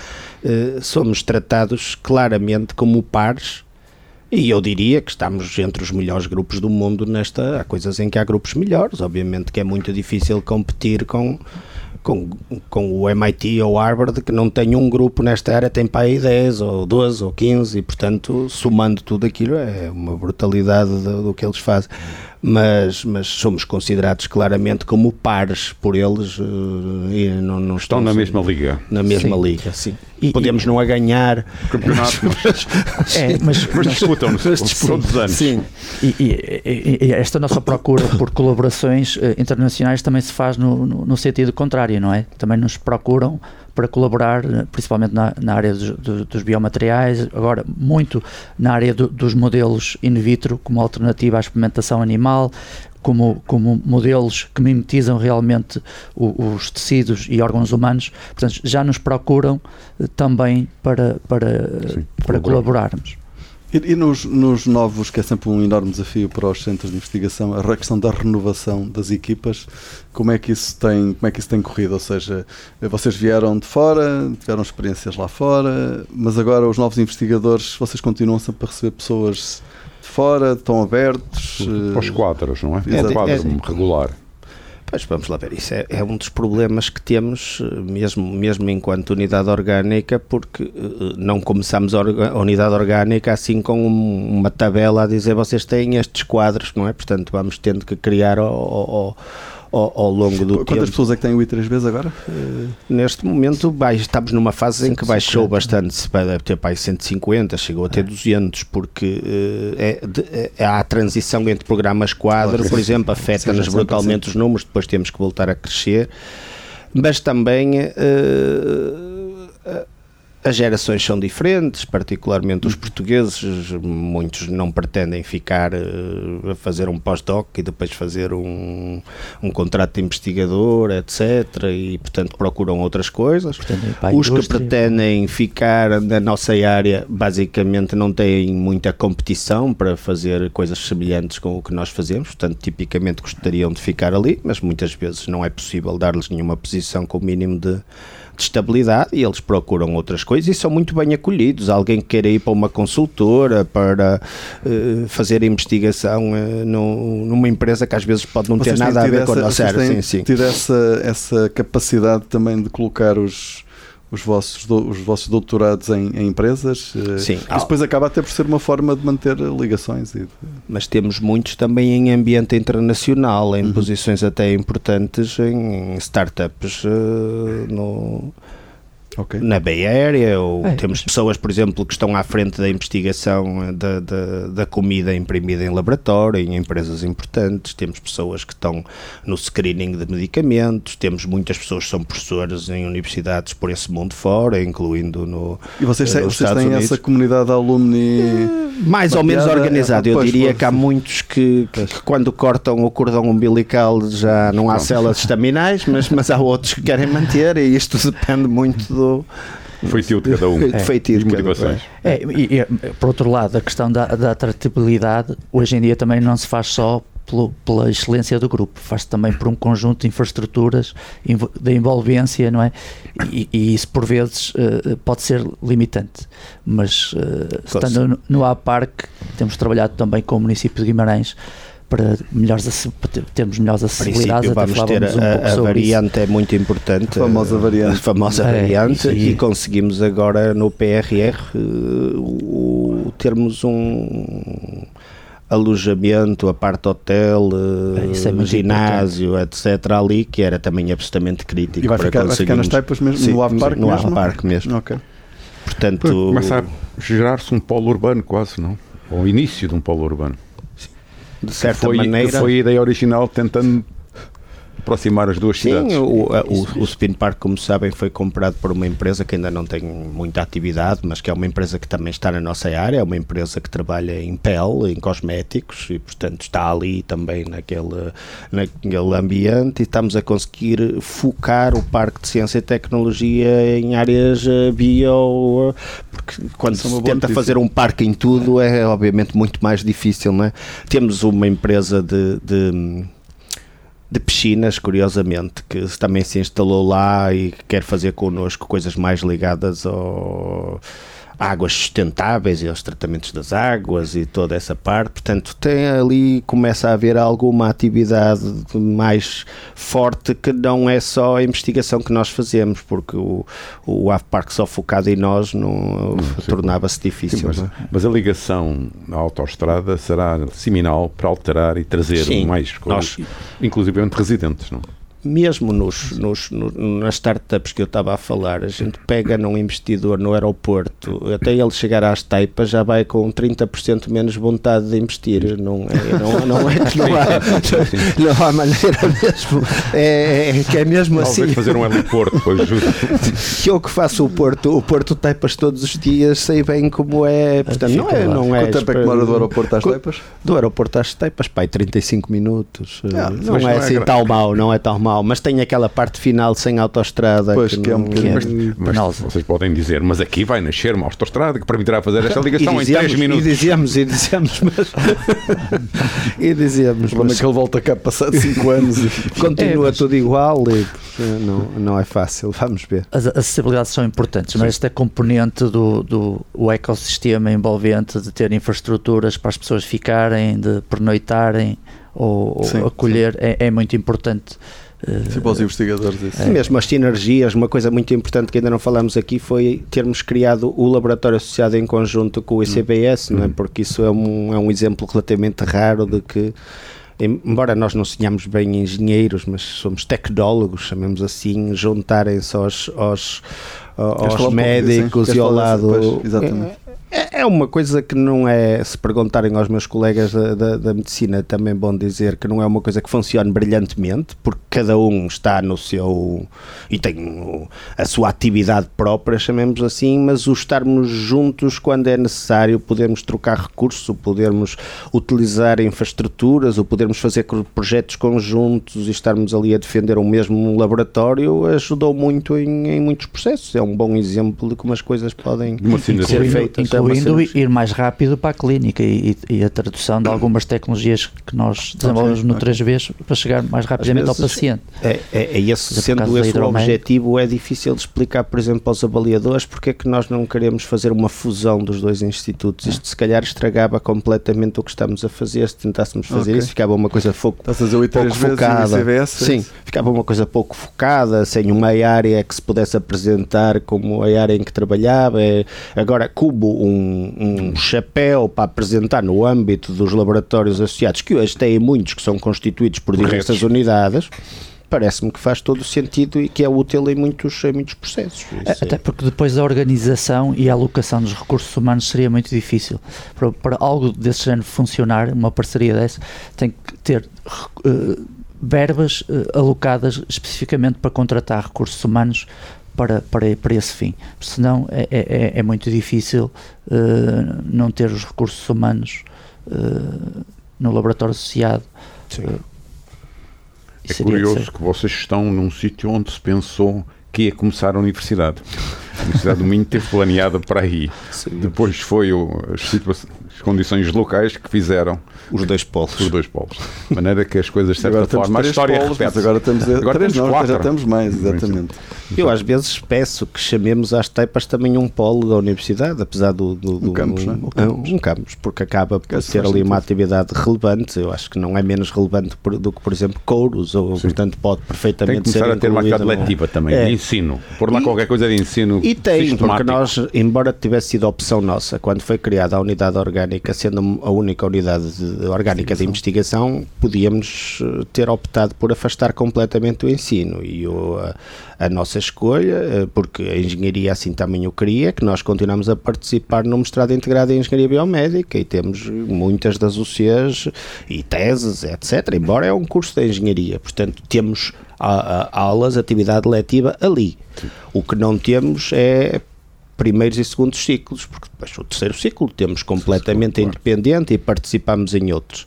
Uh, somos tratados claramente como pares e eu diria que estamos entre os melhores grupos do mundo nesta. Há coisas em que há grupos melhores, obviamente que é muito difícil competir com, com, com o MIT ou Harvard, que não tem um grupo nesta área, tem para aí 10 ou 12 ou 15, e portanto, somando tudo aquilo, é uma brutalidade do, do que eles fazem mas, mas somos considerados claramente como pares por eles uh, e não, não estão na mesma liga. Na mesma sim. liga, sim. E, Podemos e, não a ganhar campeonato, <laughs> mas, mas, é, mas, mas disputam nos disputam dos anos. Sim. E, e, e, esta nossa procura por colaborações uh, internacionais também se faz no, no, no sentido contrário, não é? Também nos procuram para colaborar, eh, principalmente na, na área dos, dos, biomateriais, agora muito na área do, dos modelos in vitro, como alternativa à experimentação animal, como, como modelos que mimetizam realmente o, os tecidos e órgãos humanos. Portanto, já nos procuram eh, também para, para, Sim, para colaborarmos. E, e nos, nos, novos, que é sempre um enorme desafio para os centros de investigação, a questão da renovação das equipas, como é que isso tem, como é que isso tem corrido? Ou seja, vocês vieram de fora, tiveram experiências lá fora, mas agora os novos investigadores, vocês continuam sempre a receber pessoas fora, estão abertos? Para os quadros, não é? É, é quadro é, regular. Pois vamos lá ver, isso é, é, um dos problemas que temos, eh, mesmo, mesmo enquanto unidade orgânica, porque uh, não começamos a, a, unidade orgânica assim com um, uma tabela a dizer vocês têm estes quadros, não é? Portanto, vamos tendo que criar o ao, ao longo do Quantas tempo. Quantas pessoas é que têm o I3 vezes agora? Uh, neste momento estamos numa fase em que baixou bastante, deve ter para 150, chegou a ter 200, porque uh, é, de, é, a transição entre programas quadro, claro. por exemplo, afeta-nos brutalmente os números, depois temos que voltar a crescer, mas também uh, as gerações são diferentes, particularmente os portugueses, muitos não pretendem ficar uh, a fazer um pós-doc e depois fazer um, um contrato de investigador, etc. E, portanto, procuram outras coisas. Os que pretendem ficar na nossa área, basicamente, não têm muita competição para fazer coisas semelhantes com o que nós fazemos, portanto, tipicamente gostariam de ficar ali, mas muitas vezes não é possível dar-lhes nenhuma posição com o mínimo de de estabilidade e eles procuram outras coisas e são muito bem acolhidos. Alguém que queira ir para uma consultora para uh, fazer investigação uh, no, numa empresa que às vezes pode não vocês ter nada a ver essa, com a nossa área. Sim, sim. Ter essa, essa capacidade também de colocar os os vossos, os vossos doutorados em, em empresas. Eh, Sim. Isso depois acaba até por ser uma forma de manter ligações. De... Mas temos muitos também em ambiente internacional, em uhum. posições até importantes em startups uh, no Okay. na Bay Area, ou é. temos pessoas, por exemplo, que estão à frente da investigação da, da, da, comida imprimida em laboratório, em empresas importantes, temos pessoas que estão no screening de medicamentos, temos muitas pessoas que são professores em universidades por esse mundo fora, incluindo no E vocês, têm, vocês têm essa comunidade de alumni... É, mais ou menos organizada, eu diria que há muitos que, que, que, quando cortam o cordão umbilical já não há células estaminais, mas, mas há outros que querem manter e isto <laughs> depende muito do Feitio de cada um. <laughs> É. Feitio de motivações. É, e, e, por outro lado, a questão da, da atratividade, hoje em dia também não se faz só pelo, pela excelência do grupo, faz-se também por um conjunto de infraestruturas de envolvência, não é? E, e isso por vezes uh, pode ser limitante, mas uh, estando no, no A-Park, temos trabalhado também com o município de Guimarães para, melhores, para termos melhores acessibilidades. Vamos ter a, um a variante, isso. é muito importante. A famosa variante. A famosa é, variante e, e, conseguimos agora no PRR uh, o, termos um alojamento, a parte hotel, é, é ginásio, etc. ali, que era também absolutamente crítico. E vai ficar, vai ficar nas taipas mesmo, Sim, no Ave Parque no mesmo? Parque mesmo. Ok. Portanto, Começa a gerar-se um polo urbano quase, não? Ou o início de um polo urbano de certa foi, maneira. Foi a ideia original tentando aproximar as duas Sim, cidades. Sim, o, o, o, Spin Park, como sabem, foi comprado por uma empresa que ainda não tem muita atividade, mas que é uma empresa que também está na nossa área, é uma empresa que trabalha em pele, em cosméticos, e portanto está ali também naquele, naquele ambiente e estamos a conseguir focar o Parque de Ciência e Tecnologia em áreas eh, bio, porque quando é se tenta fazer um parque em tudo é obviamente muito mais difícil, não é? Temos uma empresa de, de de piscinas, curiosamente, que também se instalou lá e quer fazer connosco coisas mais ligadas ao águas sustentáveis e aos tratamentos das águas e toda essa parte. Portanto, tem ali, começa a haver alguma atividade mais forte que não é só a investigação que nós fazemos, porque o, o AFPark só focado em nós não, tornava-se difícil. Sim, mas, é? mas, a ligação à autoestrada será seminal para alterar e trazer Sim, mais coisas, nós, inclusive residentes, não? Mesmo nos, nos, no, nas startups que eu estava a falar, a gente pega num investidor no aeroporto, até ele chegar às taipas já vai com 30% menos vontade de investir. Não é, não, não é que não há, <laughs> não há maneira mesmo. É, é que é mesmo Talvez assim. fazer um heliporto, pois <laughs> Eu que faço o Porto, o Porto Taipas todos os dias, sei bem como é. Portanto, não é, não é. Quanto tempo é que demora do aeroporto às taipas? Do aeroporto às taipas, pai, 35 minutos. Não, não é, não é assim tão mau, não é tão mau mas tem aquela parte final sem autoestrada. Pois, que, que é um bocadinho. Mas, mas vocês podem dizer, mas aqui vai nascer uma autoestrada que permitirá fazer esta ligação dizíamos, em 3 minutos. E dizíamos, e dizíamos, <laughs> mas. e dizíamos. O mas... é que ele volta cá passado 5 <laughs> anos e continua é, mas... tudo igual e não, não é fácil, vamos ver. As acessibilidades são importantes, mas esta componente do, do o ecossistema envolvente de ter infraestruturas para as pessoas ficarem, de pernoitarem ou, sim, ou acolher sim. É, é muito importante. Sim, para os investigadores. Isso. É. Mesmo as sinergias, uma coisa muito importante que ainda não falamos aqui foi termos criado o laboratório associado em conjunto com o ICBS, hum. não é? porque isso é um, é um exemplo relativamente raro de que embora nós não sejamos bem engenheiros, mas somos tecnólogos, chamemos assim, juntarem-se aos, aos, aos médicos e ao lado. Pois, exatamente. É, é uma coisa que não é, se perguntarem aos meus colegas da, da, da, medicina, também bom dizer que não é uma coisa que funcione brilhantemente, porque cada um está no seu. e tem a sua atividade própria, chamemos assim, mas o estarmos juntos quando é necessário, podermos trocar recursos, podermos utilizar infraestruturas, ou podermos fazer projetos conjuntos e estarmos ali a defender o mesmo laboratório, ajudou muito em, em muitos processos. É um bom exemplo de como as coisas podem ser feitas incluindo ir mais rápido para a clínica e, e, a tradução de algumas tecnologias que nós desenvolvemos okay, no 3Bs para chegar mais rapidamente ao paciente. É, é, é esse, sendo esse o objetivo, é difícil de explicar, por exemplo, aos avaliadores porque é que nós não queremos fazer uma fusão dos dois institutos. Isto se calhar estragava completamente o que estamos a fazer. Se tentássemos fazer okay. isso, ficava uma coisa pouco, pouco focada. CBS, Sim, ficava uma coisa pouco focada, sem uma área que se pudesse apresentar como a área em que trabalhava. É, agora, cubo um, um chapéu para apresentar no âmbito dos laboratórios associados, que hoje têm muitos que são constituídos por diversas unidades parece-me que faz todo o sentido e que é útil em muitos, em muitos processos. Isso Até é. porque depois a organização e a alocação dos recursos humanos seria muito difícil. Para, para algo desse género funcionar, uma parceria dessa, tem que ter uh, verbas uh, alocadas especificamente para contratar recursos humanos para, para, para esse fim. Senão é, é, é, é muito difícil uh, não ter os recursos humanos no laboratório associado. Sim é curioso que vocês estão num sítio onde se pensou que ia começar a universidade. A Universidade do Minho teve <laughs> planeada para aí. Sim. Depois foi o, as, as, condições locais que fizeram os dois polos. Os dois polos. De maneira que as coisas, de certa agora forma, a história polos, repete Agora estamos a, agora três, temos não, já estamos mais, exatamente. Eu às vezes peço que chamemos às teipas também um polo da universidade, apesar do... do, do um campus, um, não é? Um, um campus, porque acaba por ter ali uma atividade relevante. Eu acho que não é menos relevante do que, por exemplo, couros, ou Sim. portanto pode perfeitamente ser Tem que começar a ter uma atividade letiva também, é. de ensino. Por lá e, qualquer coisa de ensino E tem, porque nós, embora tivesse sido opção nossa, quando foi criada a unidade orgânica, sendo a única unidade de, orgânica de investigação, podíamos eh, ter optado por afastar completamente o ensino. E o, a, a, nossa escolha, eh, porque a engenharia assim também o queria, que nós continuamos a participar no mestrado integrado em engenharia biomédica e temos muitas das UCs e teses, etc. Embora é um curso de engenharia, portanto, temos a, a, aulas, atividade letiva ali. O que não temos é primeiros e segundos ciclos, porque depois o terceiro ciclo temos completamente independente e participamos em outros.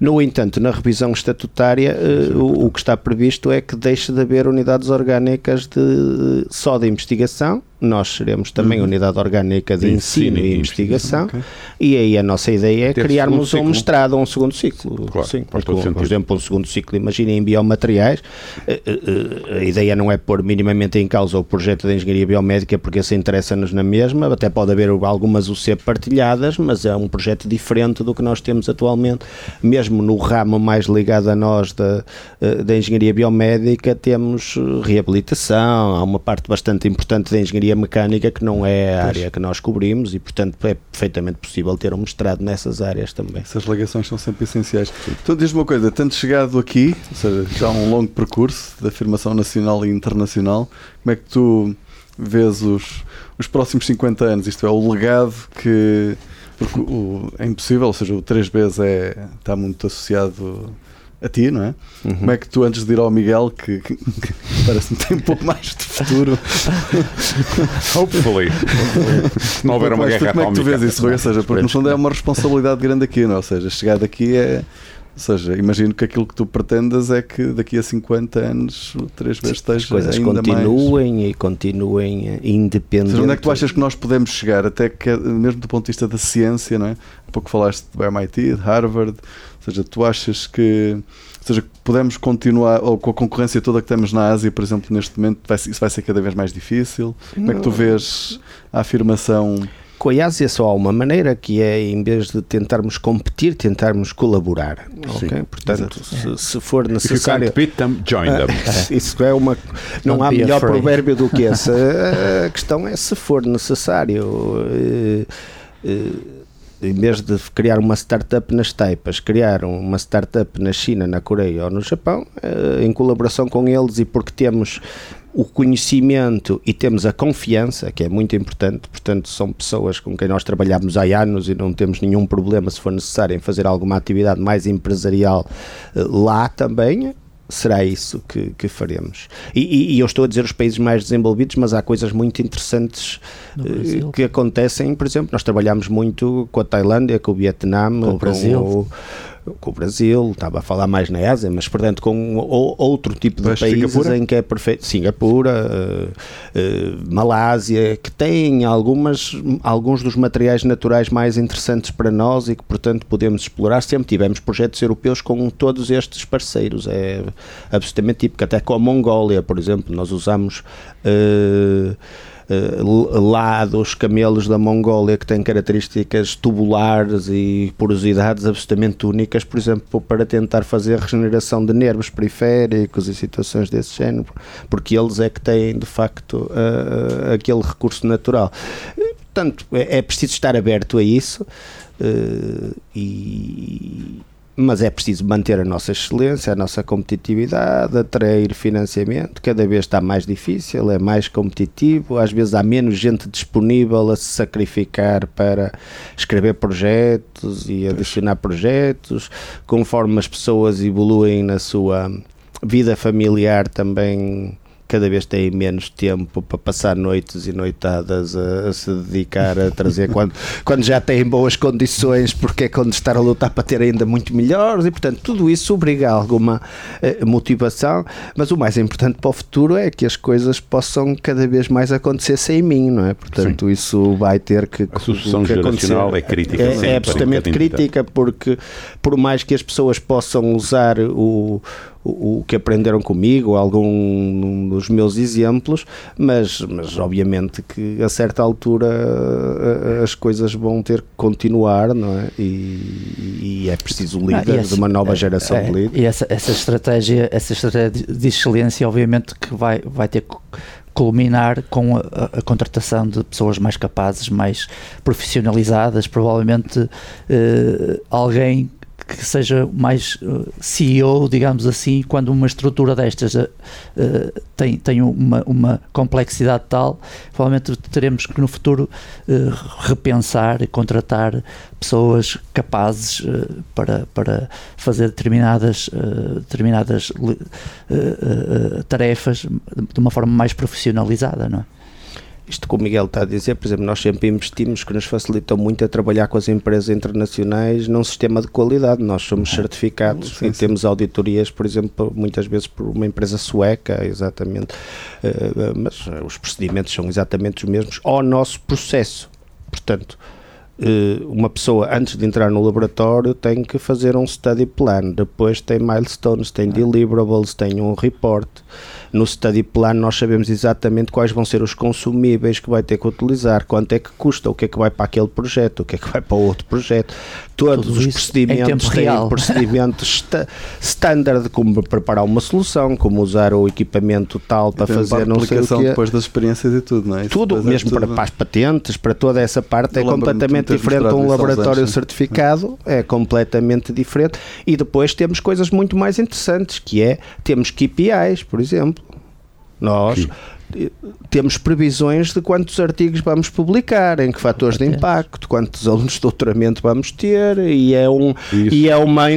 No entanto, na revisão estatutária, uh, o, o, que está previsto é que deixe de haver unidades orgânicas de, só de investigação. Nós seremos também uhum. unidade orgânica de, de ensino, ensino, e, investigação, okay. e aí a nossa ideia é Ter criarmos um mestrado um segundo ciclo. Claro, Sim, porque, por exemplo, um segundo ciclo, imaginem em biomateriais, eh, eh, eh, a ideia não é pôr minimamente em causa o projeto de engenharia biomédica, porque esse interessa-nos na mesma, até pode haver algumas UC partilhadas, mas é um projeto diferente do que nós temos atualmente, mesmo no ramo mais ligado a nós da, da engenharia biomédica, temos reabilitação, há uma parte bastante importante da engenharia mecânica, que não é a área que nós cobrimos e, portanto, é perfeitamente possível ter um mestrado nessas áreas também. Essas ligações são sempre essenciais. Então, diz-me uma coisa, tendo chegado aqui, ou seja, já um longo percurso de afirmação nacional e internacional, como é que tu vês os, os próximos 50 anos? Isto é, o legado que. Porque o, é impossível, ou seja, o 3Bs é, está muito associado a ti, não é? Uhum. Como é que tu, antes de ir ao Miguel, que, que, que parece-me ter um pouco mais de futuro. <laughs> Hopefully. Se não houver uma guerra Como é que tu vês isso, Rui? Ou seja, porque no fundo é uma responsabilidade grande aqui, não é? Ou seja, chegar daqui é. Ou seja, imagino que aquilo que tu pretendas é que daqui a 50 anos três vezes esteja As coisas ainda continuem mais... e continuem independentes. Seja, onde é que tu achas que nós podemos chegar? Até que, mesmo do ponto de vista da ciência, não é? Há pouco falaste do MIT, de Harvard, ou seja, tu achas que ou seja, podemos continuar, ou com a concorrência toda que temos na Ásia, por exemplo, neste momento, vai, isso vai ser cada vez mais difícil? Como é que tu vês a afirmação? Com a Ásia só há uma maneira que é, em vez de tentarmos competir, tentarmos colaborar. Okay? Portanto, se, se, for necessário. If you them, join them. Isso é uma. Não há melhor afraid. provérbio do que esse. <laughs> A questão é se for necessário. Uh, uh, em vez de criar uma startup nas Taipas, criar uma startup na China, na Coreia ou no Japão, eh, em colaboração com eles e porque temos o conhecimento e temos a confiança, que é muito importante, portanto, são pessoas com quem nós trabalhamos há anos e não temos nenhum problema, se for necessário, em fazer alguma atividade mais empresarial eh, lá também será isso que, que faremos. E, e, e, eu estou a dizer os países mais desenvolvidos, mas há coisas muito interessantes uh, que acontecem. Por exemplo, nós trabalhamos muito com a Tailândia, com o Vietnã, com, o Brasil. O, com o Brasil, estava a falar mais na Ásia, mas portanto com outro tipo de países Singapura? em que é perfeito. Singapura, uh, uh, Malásia, que têm algumas, alguns dos materiais naturais mais interessantes para nós e que portanto podemos explorar. Sempre tivemos projetos europeus com todos estes parceiros. É absolutamente típico, até com a Mongólia, por exemplo, nós usamos. Uh, lá dos camelos da Mongólia que têm características tubulares e porosidades absolutamente únicas, por exemplo, para tentar fazer regeneração de nervos periféricos e situações desse género, porque eles é que têm de facto uh, aquele recurso natural. Portanto, é, é preciso estar aberto a isso. Uh, e, mas é preciso manter a nossa excelência, a nossa competitividade, atrair financiamento. Cada vez está mais difícil, é mais competitivo, às vezes há menos gente disponível a se sacrificar para escrever projetos e adicionar projetos. Conforme as pessoas evoluem na sua vida familiar, também cada vez têm menos tempo para passar noites e noitadas a, a se dedicar a trazer <laughs> quando, quando já têm boas condições, porque é quando estar a lutar para ter ainda muito melhores e portanto tudo isso obriga a alguma eh, motivação, mas o mais importante para o futuro é que as coisas possam cada vez mais acontecer sem mim, não é? Portanto Sim. isso vai ter que a sucessão que geracional é crítica, é, é absolutamente crítica porque por mais que as pessoas possam usar o o, que aprenderam comigo, algum dos meus exemplos, mas, mas obviamente que a certa altura as coisas vão ter que continuar, não é? E, e é preciso líderes, uma nova geração é, de líderes. E essa, essa, estratégia, essa estratégia de excelência, obviamente, que vai, vai ter que culminar com a, a, contratação de pessoas mais capazes, mais profissionalizadas, provavelmente eh, alguém que seja mais eh, CEO, digamos assim, quando uma estrutura destas uh, tem, tem uma, uma complexidade tal, provavelmente teremos que no futuro repensar e contratar pessoas capazes para, para fazer determinadas, determinadas tarefas de uma forma mais profissionalizada, não é? Isto que o Miguel está a dizer, por exemplo, nós sempre investimos que nos facilitam muito a trabalhar com as empresas internacionais num sistema de qualidade. Nós somos certificados sim, e sim. temos auditorias, por exemplo, muitas vezes por uma empresa sueca, exatamente. Uh, mas os procedimentos são exatamente os mesmos ao nosso processo. Portanto, uma pessoa antes de entrar no laboratório tem que fazer um study plan, depois tem milestones, tem deliverables, tem um report no study plan nós sabemos exatamente quais vão ser os consumíveis que vai ter que utilizar, quanto é que custa, o que é que vai para aquele projeto, o que é que vai para outro projeto. Todos Tudo os procedimentos têm real. procedimentos standard, como preparar uma solução, como usar o equipamento tal para fazer não sei o quê. depois das experiências e tudo, não é? Isso tudo, mesmo é tudo. Para, para, as patentes, para toda essa parte, é completamente diferente. Um laboratório anos, certificado é completamente diferente. E depois temos coisas muito mais interessantes, que é, temos KPIs, por exemplo nós Sim. temos previsões de quantos artigos vamos publicar, em que fatores de impacto, quantos alunos de doutoramento vamos ter, e é, um, e é uma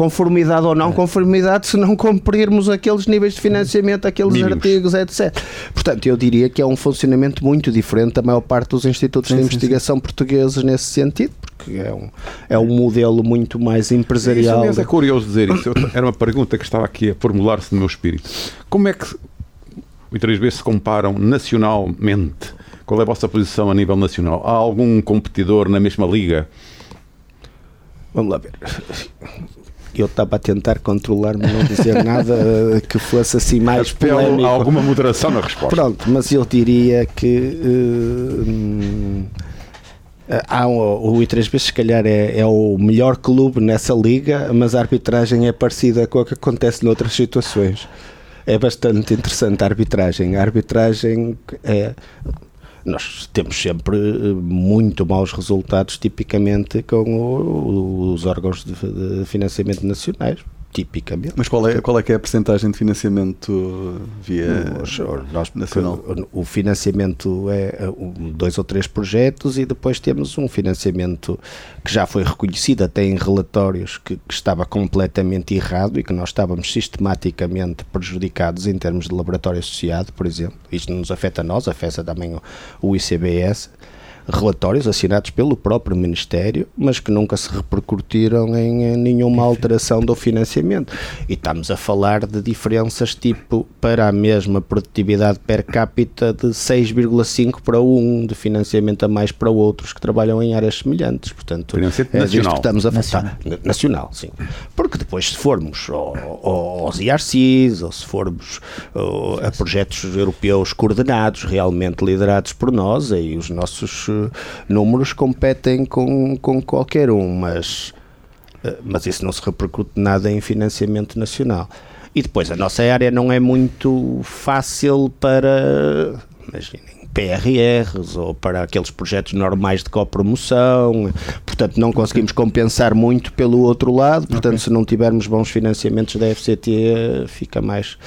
conformidade ou não é. conformidade se não cumprirmos aqueles níveis de financiamento, aqueles Mínimos. artigos, etc. Portanto, eu diria que é um funcionamento muito diferente da maior parte dos institutos sim, de investigação sim. portugueses nesse sentido, porque é um, é um modelo muito mais empresarial. Isso é curioso dizer isso. <coughs> era uma pergunta que estava aqui a formular-se no meu espírito. Como é que três vezes se comparam nacionalmente. Qual é a vossa posição a nível nacional? Há algum competidor na mesma liga? Vamos lá ver. Eu estava a tentar controlar-me, não dizer <laughs> nada que fosse assim mais polémico. Alguma moderação na resposta. Pronto, mas eu diria que uh, há um, o I3B se calhar é, é, o melhor clube nessa liga, mas a arbitragem é parecida com o que acontece noutras situações é bastante interessante a arbitragem. A arbitragem é. Nós temos sempre eh, muito maus resultados, tipicamente, com o, os órgãos de, de financiamento nacionais Mas qual é, qual é que é a percentagem de financiamento via nós, nacional? O financiamento é, é dois ou três projetos e depois temos um financiamento que já foi reconhecido até em relatórios que, que estava completamente errado e que nós estávamos sistematicamente prejudicados em termos de laboratório associado, por exemplo. Isto não nos afeta a nós, afeta também o, o ICBS relatórios assinados pelo próprio Ministério, mas que nunca se repercutiram em nenhuma alteração do financiamento. E estamos a falar de diferenças tipo para a mesma produtividade per capita de 6,5 para 1 de financiamento a mais para outros que trabalham em áreas semelhantes. Portanto, é nacional. que estamos a nacional. nacional, sim. Porque depois se formos aos IRCs ou se formos a projetos europeus coordenados, realmente liderados por nós, aí os nossos números competem com, com qualquer um, mas, eh, mas isso não se repercute nada em financiamento nacional. E depois a nossa área não é muito fácil para. Imaginem, PRRs ou para aqueles projetos normais de copromoção, portanto não conseguimos compensar muito pelo outro lado, portanto okay. se não tivermos bons financiamentos da FCT fica mais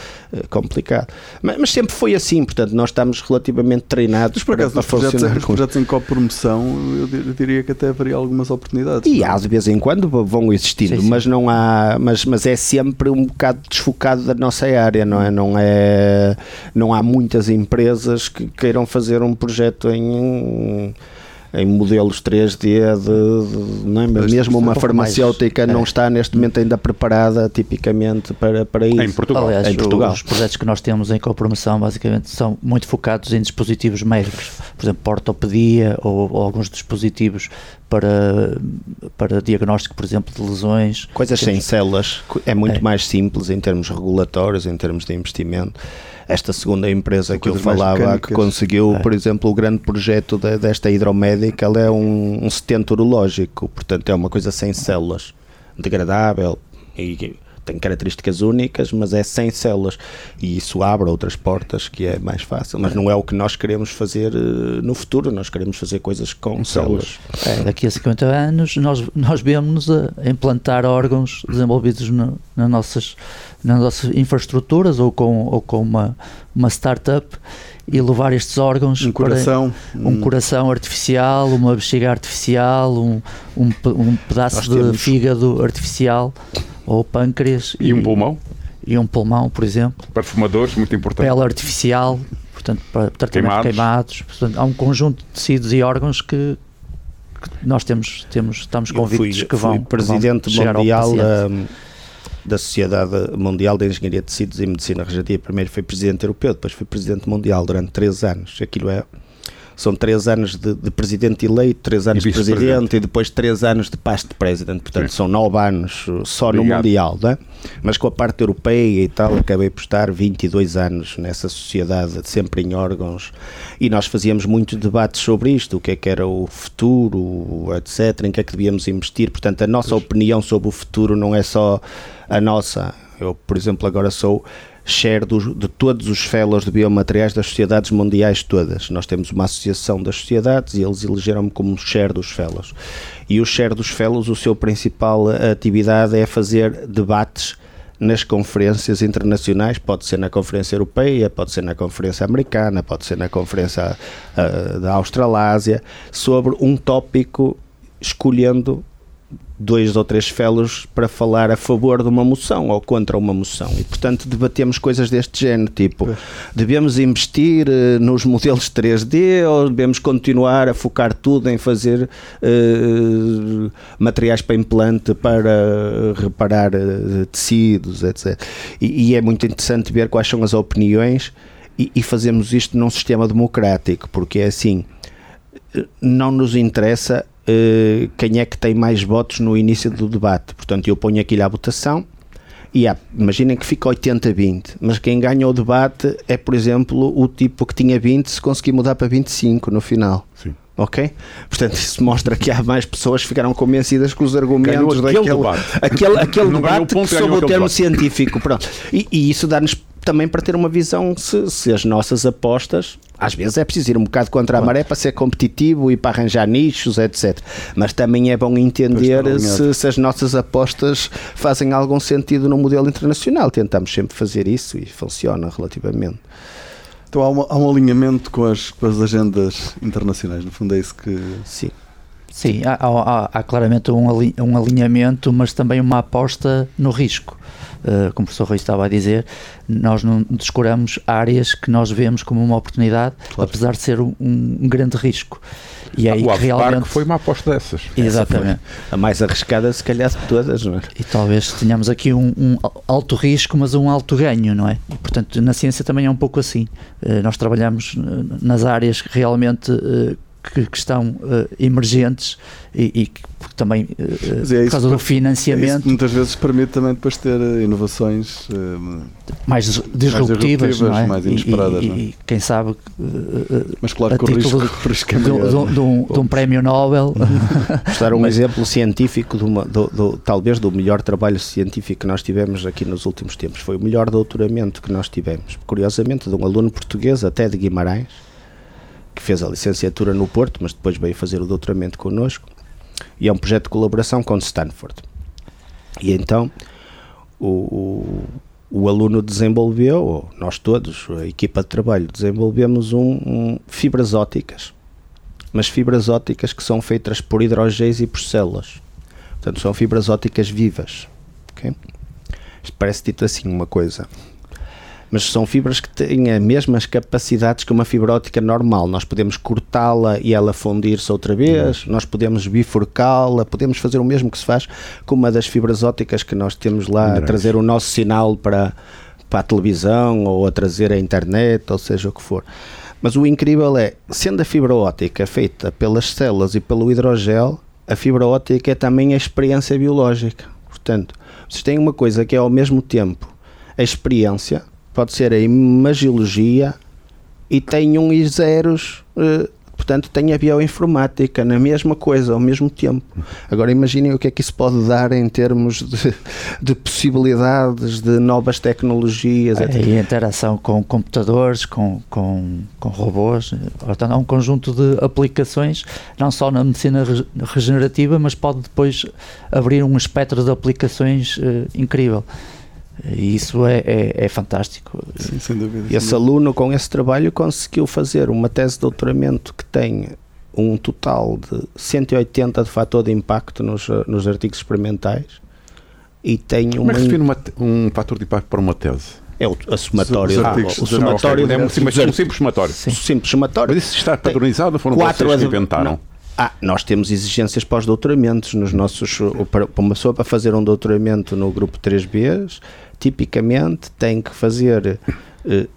complicado. Mas, mas, sempre foi assim, portanto nós estamos relativamente treinados mas, por para, para projetos, funcionar. Os projetos em copromoção eu diria que até haveria algumas oportunidades. E não? há de vez em quando vão existindo, sim, sim. mas não há, mas, mas é sempre um bocado desfocado da nossa área, não é? Não, é, não há muitas empresas que queiram fazer um projeto em em modelos 3D de, de não é? mesmo uma farmacêutica mais, não é. está neste momento ainda preparada tipicamente para, para isso. Em Portugal. Aliás, em Portugal. os projetos que nós temos em copromoção basicamente são muito focados em dispositivos médicos, por exemplo, ortopedia ou, ou alguns dispositivos para, para diagnóstico, por exemplo, de lesões. Coisas temos... sem células, é muito é. mais simples em termos regulatórios, em termos de investimento esta segunda empresa que eu falava, que conseguiu, é. por exemplo, o grande projeto de, desta hidromédica, ela é um, um stent urológico, portanto é uma coisa sem células, degradável e tem características únicas, mas é sem células. E isso abre outras portas que é mais fácil. Mas não é o que nós queremos fazer uh, no futuro, nós queremos fazer coisas com células. É, daqui a 50 anos nós, nós vemos-nos a implantar órgãos desenvolvidos no, nas, nossas, nas nossas infraestruturas ou com, ou com uma, uma startup e levar estes órgãos um coração um, um coração artificial uma bexiga artificial um, um, um pedaço de temos... fígado artificial ou pâncreas. E, e, um pulmão? E um pulmão, por exemplo. Perfumadores, muito importante. Pele artificial, portanto, para tratamento queimados. queimados. Portanto, há um conjunto de tecidos e órgãos que, que nós temos, temos, estamos convictos fui, que vão. Fui presidente que vão mundial da, da Sociedade Mundial de Engenharia de Tecidos e Medicina Regenerativa. Primeiro foi presidente europeu, depois foi presidente mundial durante três anos. Aquilo é são três anos de, de presidente eleito, três anos de presidente e depois três anos de past president, portanto Sim. são nove anos uh, só Obrigado. no Mundial, é? mas com a parte europeia e tal, acabei por estar 22 anos nessa sociedade, sempre em órgãos, e nós fazíamos muitos debates sobre isto, o que é que era o futuro, etc., em que é que devíamos investir, portanto a nossa pois. opinião sobre o futuro não é só a nossa, eu por exemplo agora sou share do, de todos os fellows de biomateriais das sociedades mundiais todas. Nós temos uma associação das sociedades e eles elegeram-me como share dos fellows. E o share dos fellows, o seu principal atividade é fazer debates nas conferências internacionais, pode ser na Conferência Europeia, pode ser na Conferência Americana, pode ser na Conferência uh, da Australásia, sobre um tópico escolhendo dois ou três fellows para falar a favor de uma moção ou contra uma moção. E portanto debatemos coisas deste género tipo devemos investir uh, nos modelos 3D ou devemos continuar a focar tudo em fazer uh, materiais para implante para reparar uh, tecidos etc e, e, é muito interessante ver quais são as opiniões e, e fazemos isto num sistema democrático porque é assim não nos interessa uh, quem é que tem mais votos no início do debate. Portanto, eu ponho aquilo à votação e há, imaginem que fica 80-20, mas quem ganha o debate é, por exemplo, o tipo que tinha 20 se conseguir mudar para 25 no final. Sim. Ok? Portanto, isso mostra que há mais pessoas que ficaram convencidas com os argumentos aquele daquele debate. Aquele, aquele <laughs> debate sobre o termo debate. científico. Pronto. E, e isso dá-nos também para ter uma visão se, se, as nossas apostas, às vezes é preciso ir um bocado contra a maré para ser competitivo e para arranjar nichos, etc. Mas também é bom entender se, se, as nossas apostas fazem algum sentido no modelo internacional. Tentamos sempre fazer isso e funciona relativamente. Então há, uma, há um alinhamento com as, com as agendas internacionais, no fundo é isso que. Sim. Sim, há, há, há claramente um, um alinhamento, mas também uma aposta no risco uh, como o professor Rui estava a dizer, nós não descuramos áreas que nós vemos como uma oportunidade, claro. apesar de ser um, um grande risco. E aí, o realmente... foi uma aposta dessas. Exatamente. A mais arriscada, se calhar, de todas, não é? E talvez tenhamos aqui um, um, alto risco, mas um alto ganho, não é? E, portanto, na ciência também é um pouco assim. Uh, nós trabalhamos nas áreas que realmente uh, que, que estão uh, emergentes e, e que também uh, é por causa do financiamento. É muitas vezes permite também depois ter inovações uh, mais disruptivas, mais, é? mais inesperadas. E, e, e, quem sabe. Mas claro que o risco, <laughs> de, risco é de, de, de, um, de um prémio Nobel. <laughs> dar um Mas, exemplo científico, de uma, do, do, talvez do melhor trabalho científico que nós tivemos aqui nos últimos tempos. Foi o melhor doutoramento que nós tivemos. Curiosamente, de um aluno português até de Guimarães que fez a licenciatura no Porto, mas depois veio fazer o doutoramento connosco, e é um projeto de colaboração com Stanford. E então o, o, o aluno desenvolveu, nós todos, a equipa de trabalho, desenvolvemos um, um, fibras ópticas, mas fibras ópticas que são feitas por hidrogéis e por células. Portanto, são fibras ópticas vivas. Okay? Isto parece dito assim uma coisa mas são fibras que têm as mesmas capacidades que uma fibra óptica normal. Nós podemos cortá-la e ela fundir-se outra vez, uhum. nós podemos bifurcá-la, podemos fazer o mesmo que se faz com uma das fibras ópticas que nós temos lá, a trazer o nosso sinal para, para a televisão ou a trazer a internet, ou seja o que for. Mas o incrível é, sendo a fibra óptica feita pelas células e pelo hidrogel, a fibra óptica é também a experiência biológica. Portanto, vocês têm uma coisa que é ao mesmo tempo a experiência, pode ser a imagiologia e tem um e zeros, uh, portanto tem a bioinformática na mesma coisa, ao mesmo tempo. Agora imaginem o que é que isso pode dar em termos de, de possibilidades, de novas tecnologias. É, e a interação com computadores, com, com, com robôs, portanto há um conjunto de aplicações, não só na medicina regenerativa, mas pode depois abrir um espectro de aplicações uh, incrível. E isso é, é, é fantástico. Sim, sem dúvida. Esse aluno, com esse trabalho, conseguiu fazer uma tese de doutoramento que tem um total de 180 de fator de impacto nos, nos artigos experimentais e tem Como é que se define uma, um fator de impacto para uma tese? É o, a somatório. Ah, o, somatório é um, simples, um simples somatório. Sim. Simples somatório. Mas isso está padronizado ou foram quatro vocês que inventaram? Não. Ah, nós temos exigências para os doutoramentos nos nossos para uma pessoa para fazer um doutoramento no grupo 3B, tipicamente tem que fazer eh,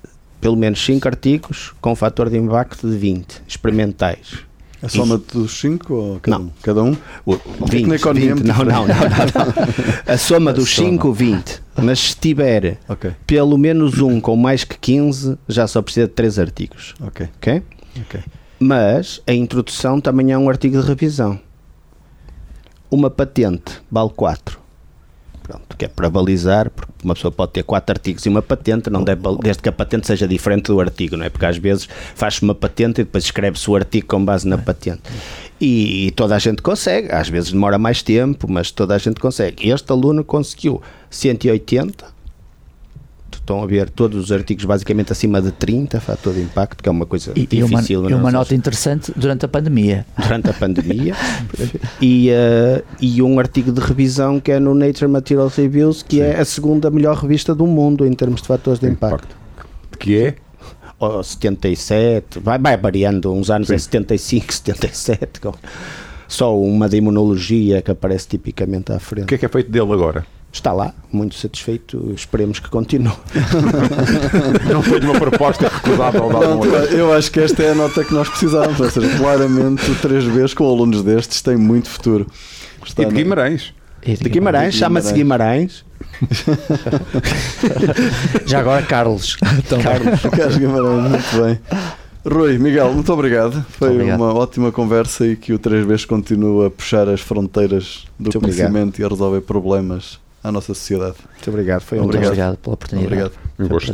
pelo menos 5 artigos com fator de impacto de 20 experimentais. A soma dos 5 ou cada não. um? Cada um? O, 20, 20, 20 não, não, não, não, A soma <laughs> dos 5, 20. Mas se tiver okay. pelo menos um com mais que 15, já só precisa de 3 artigos. Ok. Ok? Ok. Mas a introdução também é um artigo de revisão. Uma patente vale 4. Pronto, que é para balizar, porque uma pessoa pode ter quatro artigos e uma patente, não deve, desde que a patente seja diferente do artigo, não é? Porque às vezes faz-se uma patente e depois escreve-se o artigo com base na patente. E, e, toda a gente consegue, às vezes demora mais tempo, mas toda a gente consegue. Este aluno conseguiu 180 estão a ver todos os artigos basicamente acima de 30 fator de impacto, que é uma coisa e, difícil. E uma, e uma nota interessante durante a pandemia. Durante a pandemia. <laughs> e, uh, e um artigo de revisão que é no Nature Materials Reviews, que é Sim. é a segunda melhor revista do mundo em termos de fatores de impacto. Que é? Ou 77, vai, vai variando, uns anos Sim. é 75, 77. Só uma de imunologia que aparece tipicamente à frente. O que é que é feito dele agora? Está lá, muito satisfeito, esperemos que continue. <laughs> não foi uma proposta recusada ao não, Eu acho que esta é a nota que nós precisávamos, ou seja, claramente três vezes com alunos destes tem muito futuro. Está e de Guimarães. E de Guimarães, chama-se Guimarães. <laughs> Já agora Carlos. Então, Carlos. Carlos Guimarães, muito bem. Rui, Miguel, muito obrigado. Foi obrigado. uma ótima conversa e que o 3 vezes continua a puxar as fronteiras do muito conhecimento obrigado. e a resolver problemas à nossa sociedade. Muito obrigado, foi um Muito obrigado. obrigado pela oportunidade. Obrigado. Um gosto.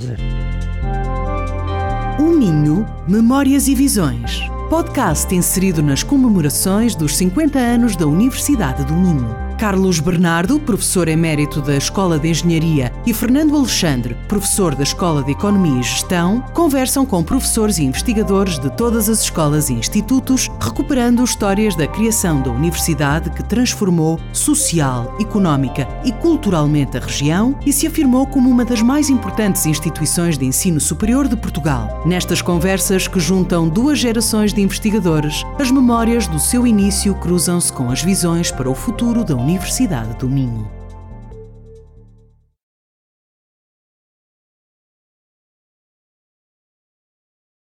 Um Minho, Memórias e Visões. Podcast inserido nas comemorações dos 50 anos da Universidade do Minho. Carlos Bernardo, professor emérito da Escola de Engenharia, e Fernando Alexandre, professor da Escola de Economia e Gestão, conversam com professores e investigadores de todas as escolas e institutos, recuperando histórias da criação da universidade que transformou social, económica e culturalmente a região e se afirmou como uma das mais importantes instituições de ensino superior de Portugal. Nestas conversas que juntam duas gerações de investigadores, as memórias do seu início cruzam-se com as visões para o futuro da Universidade do Minho.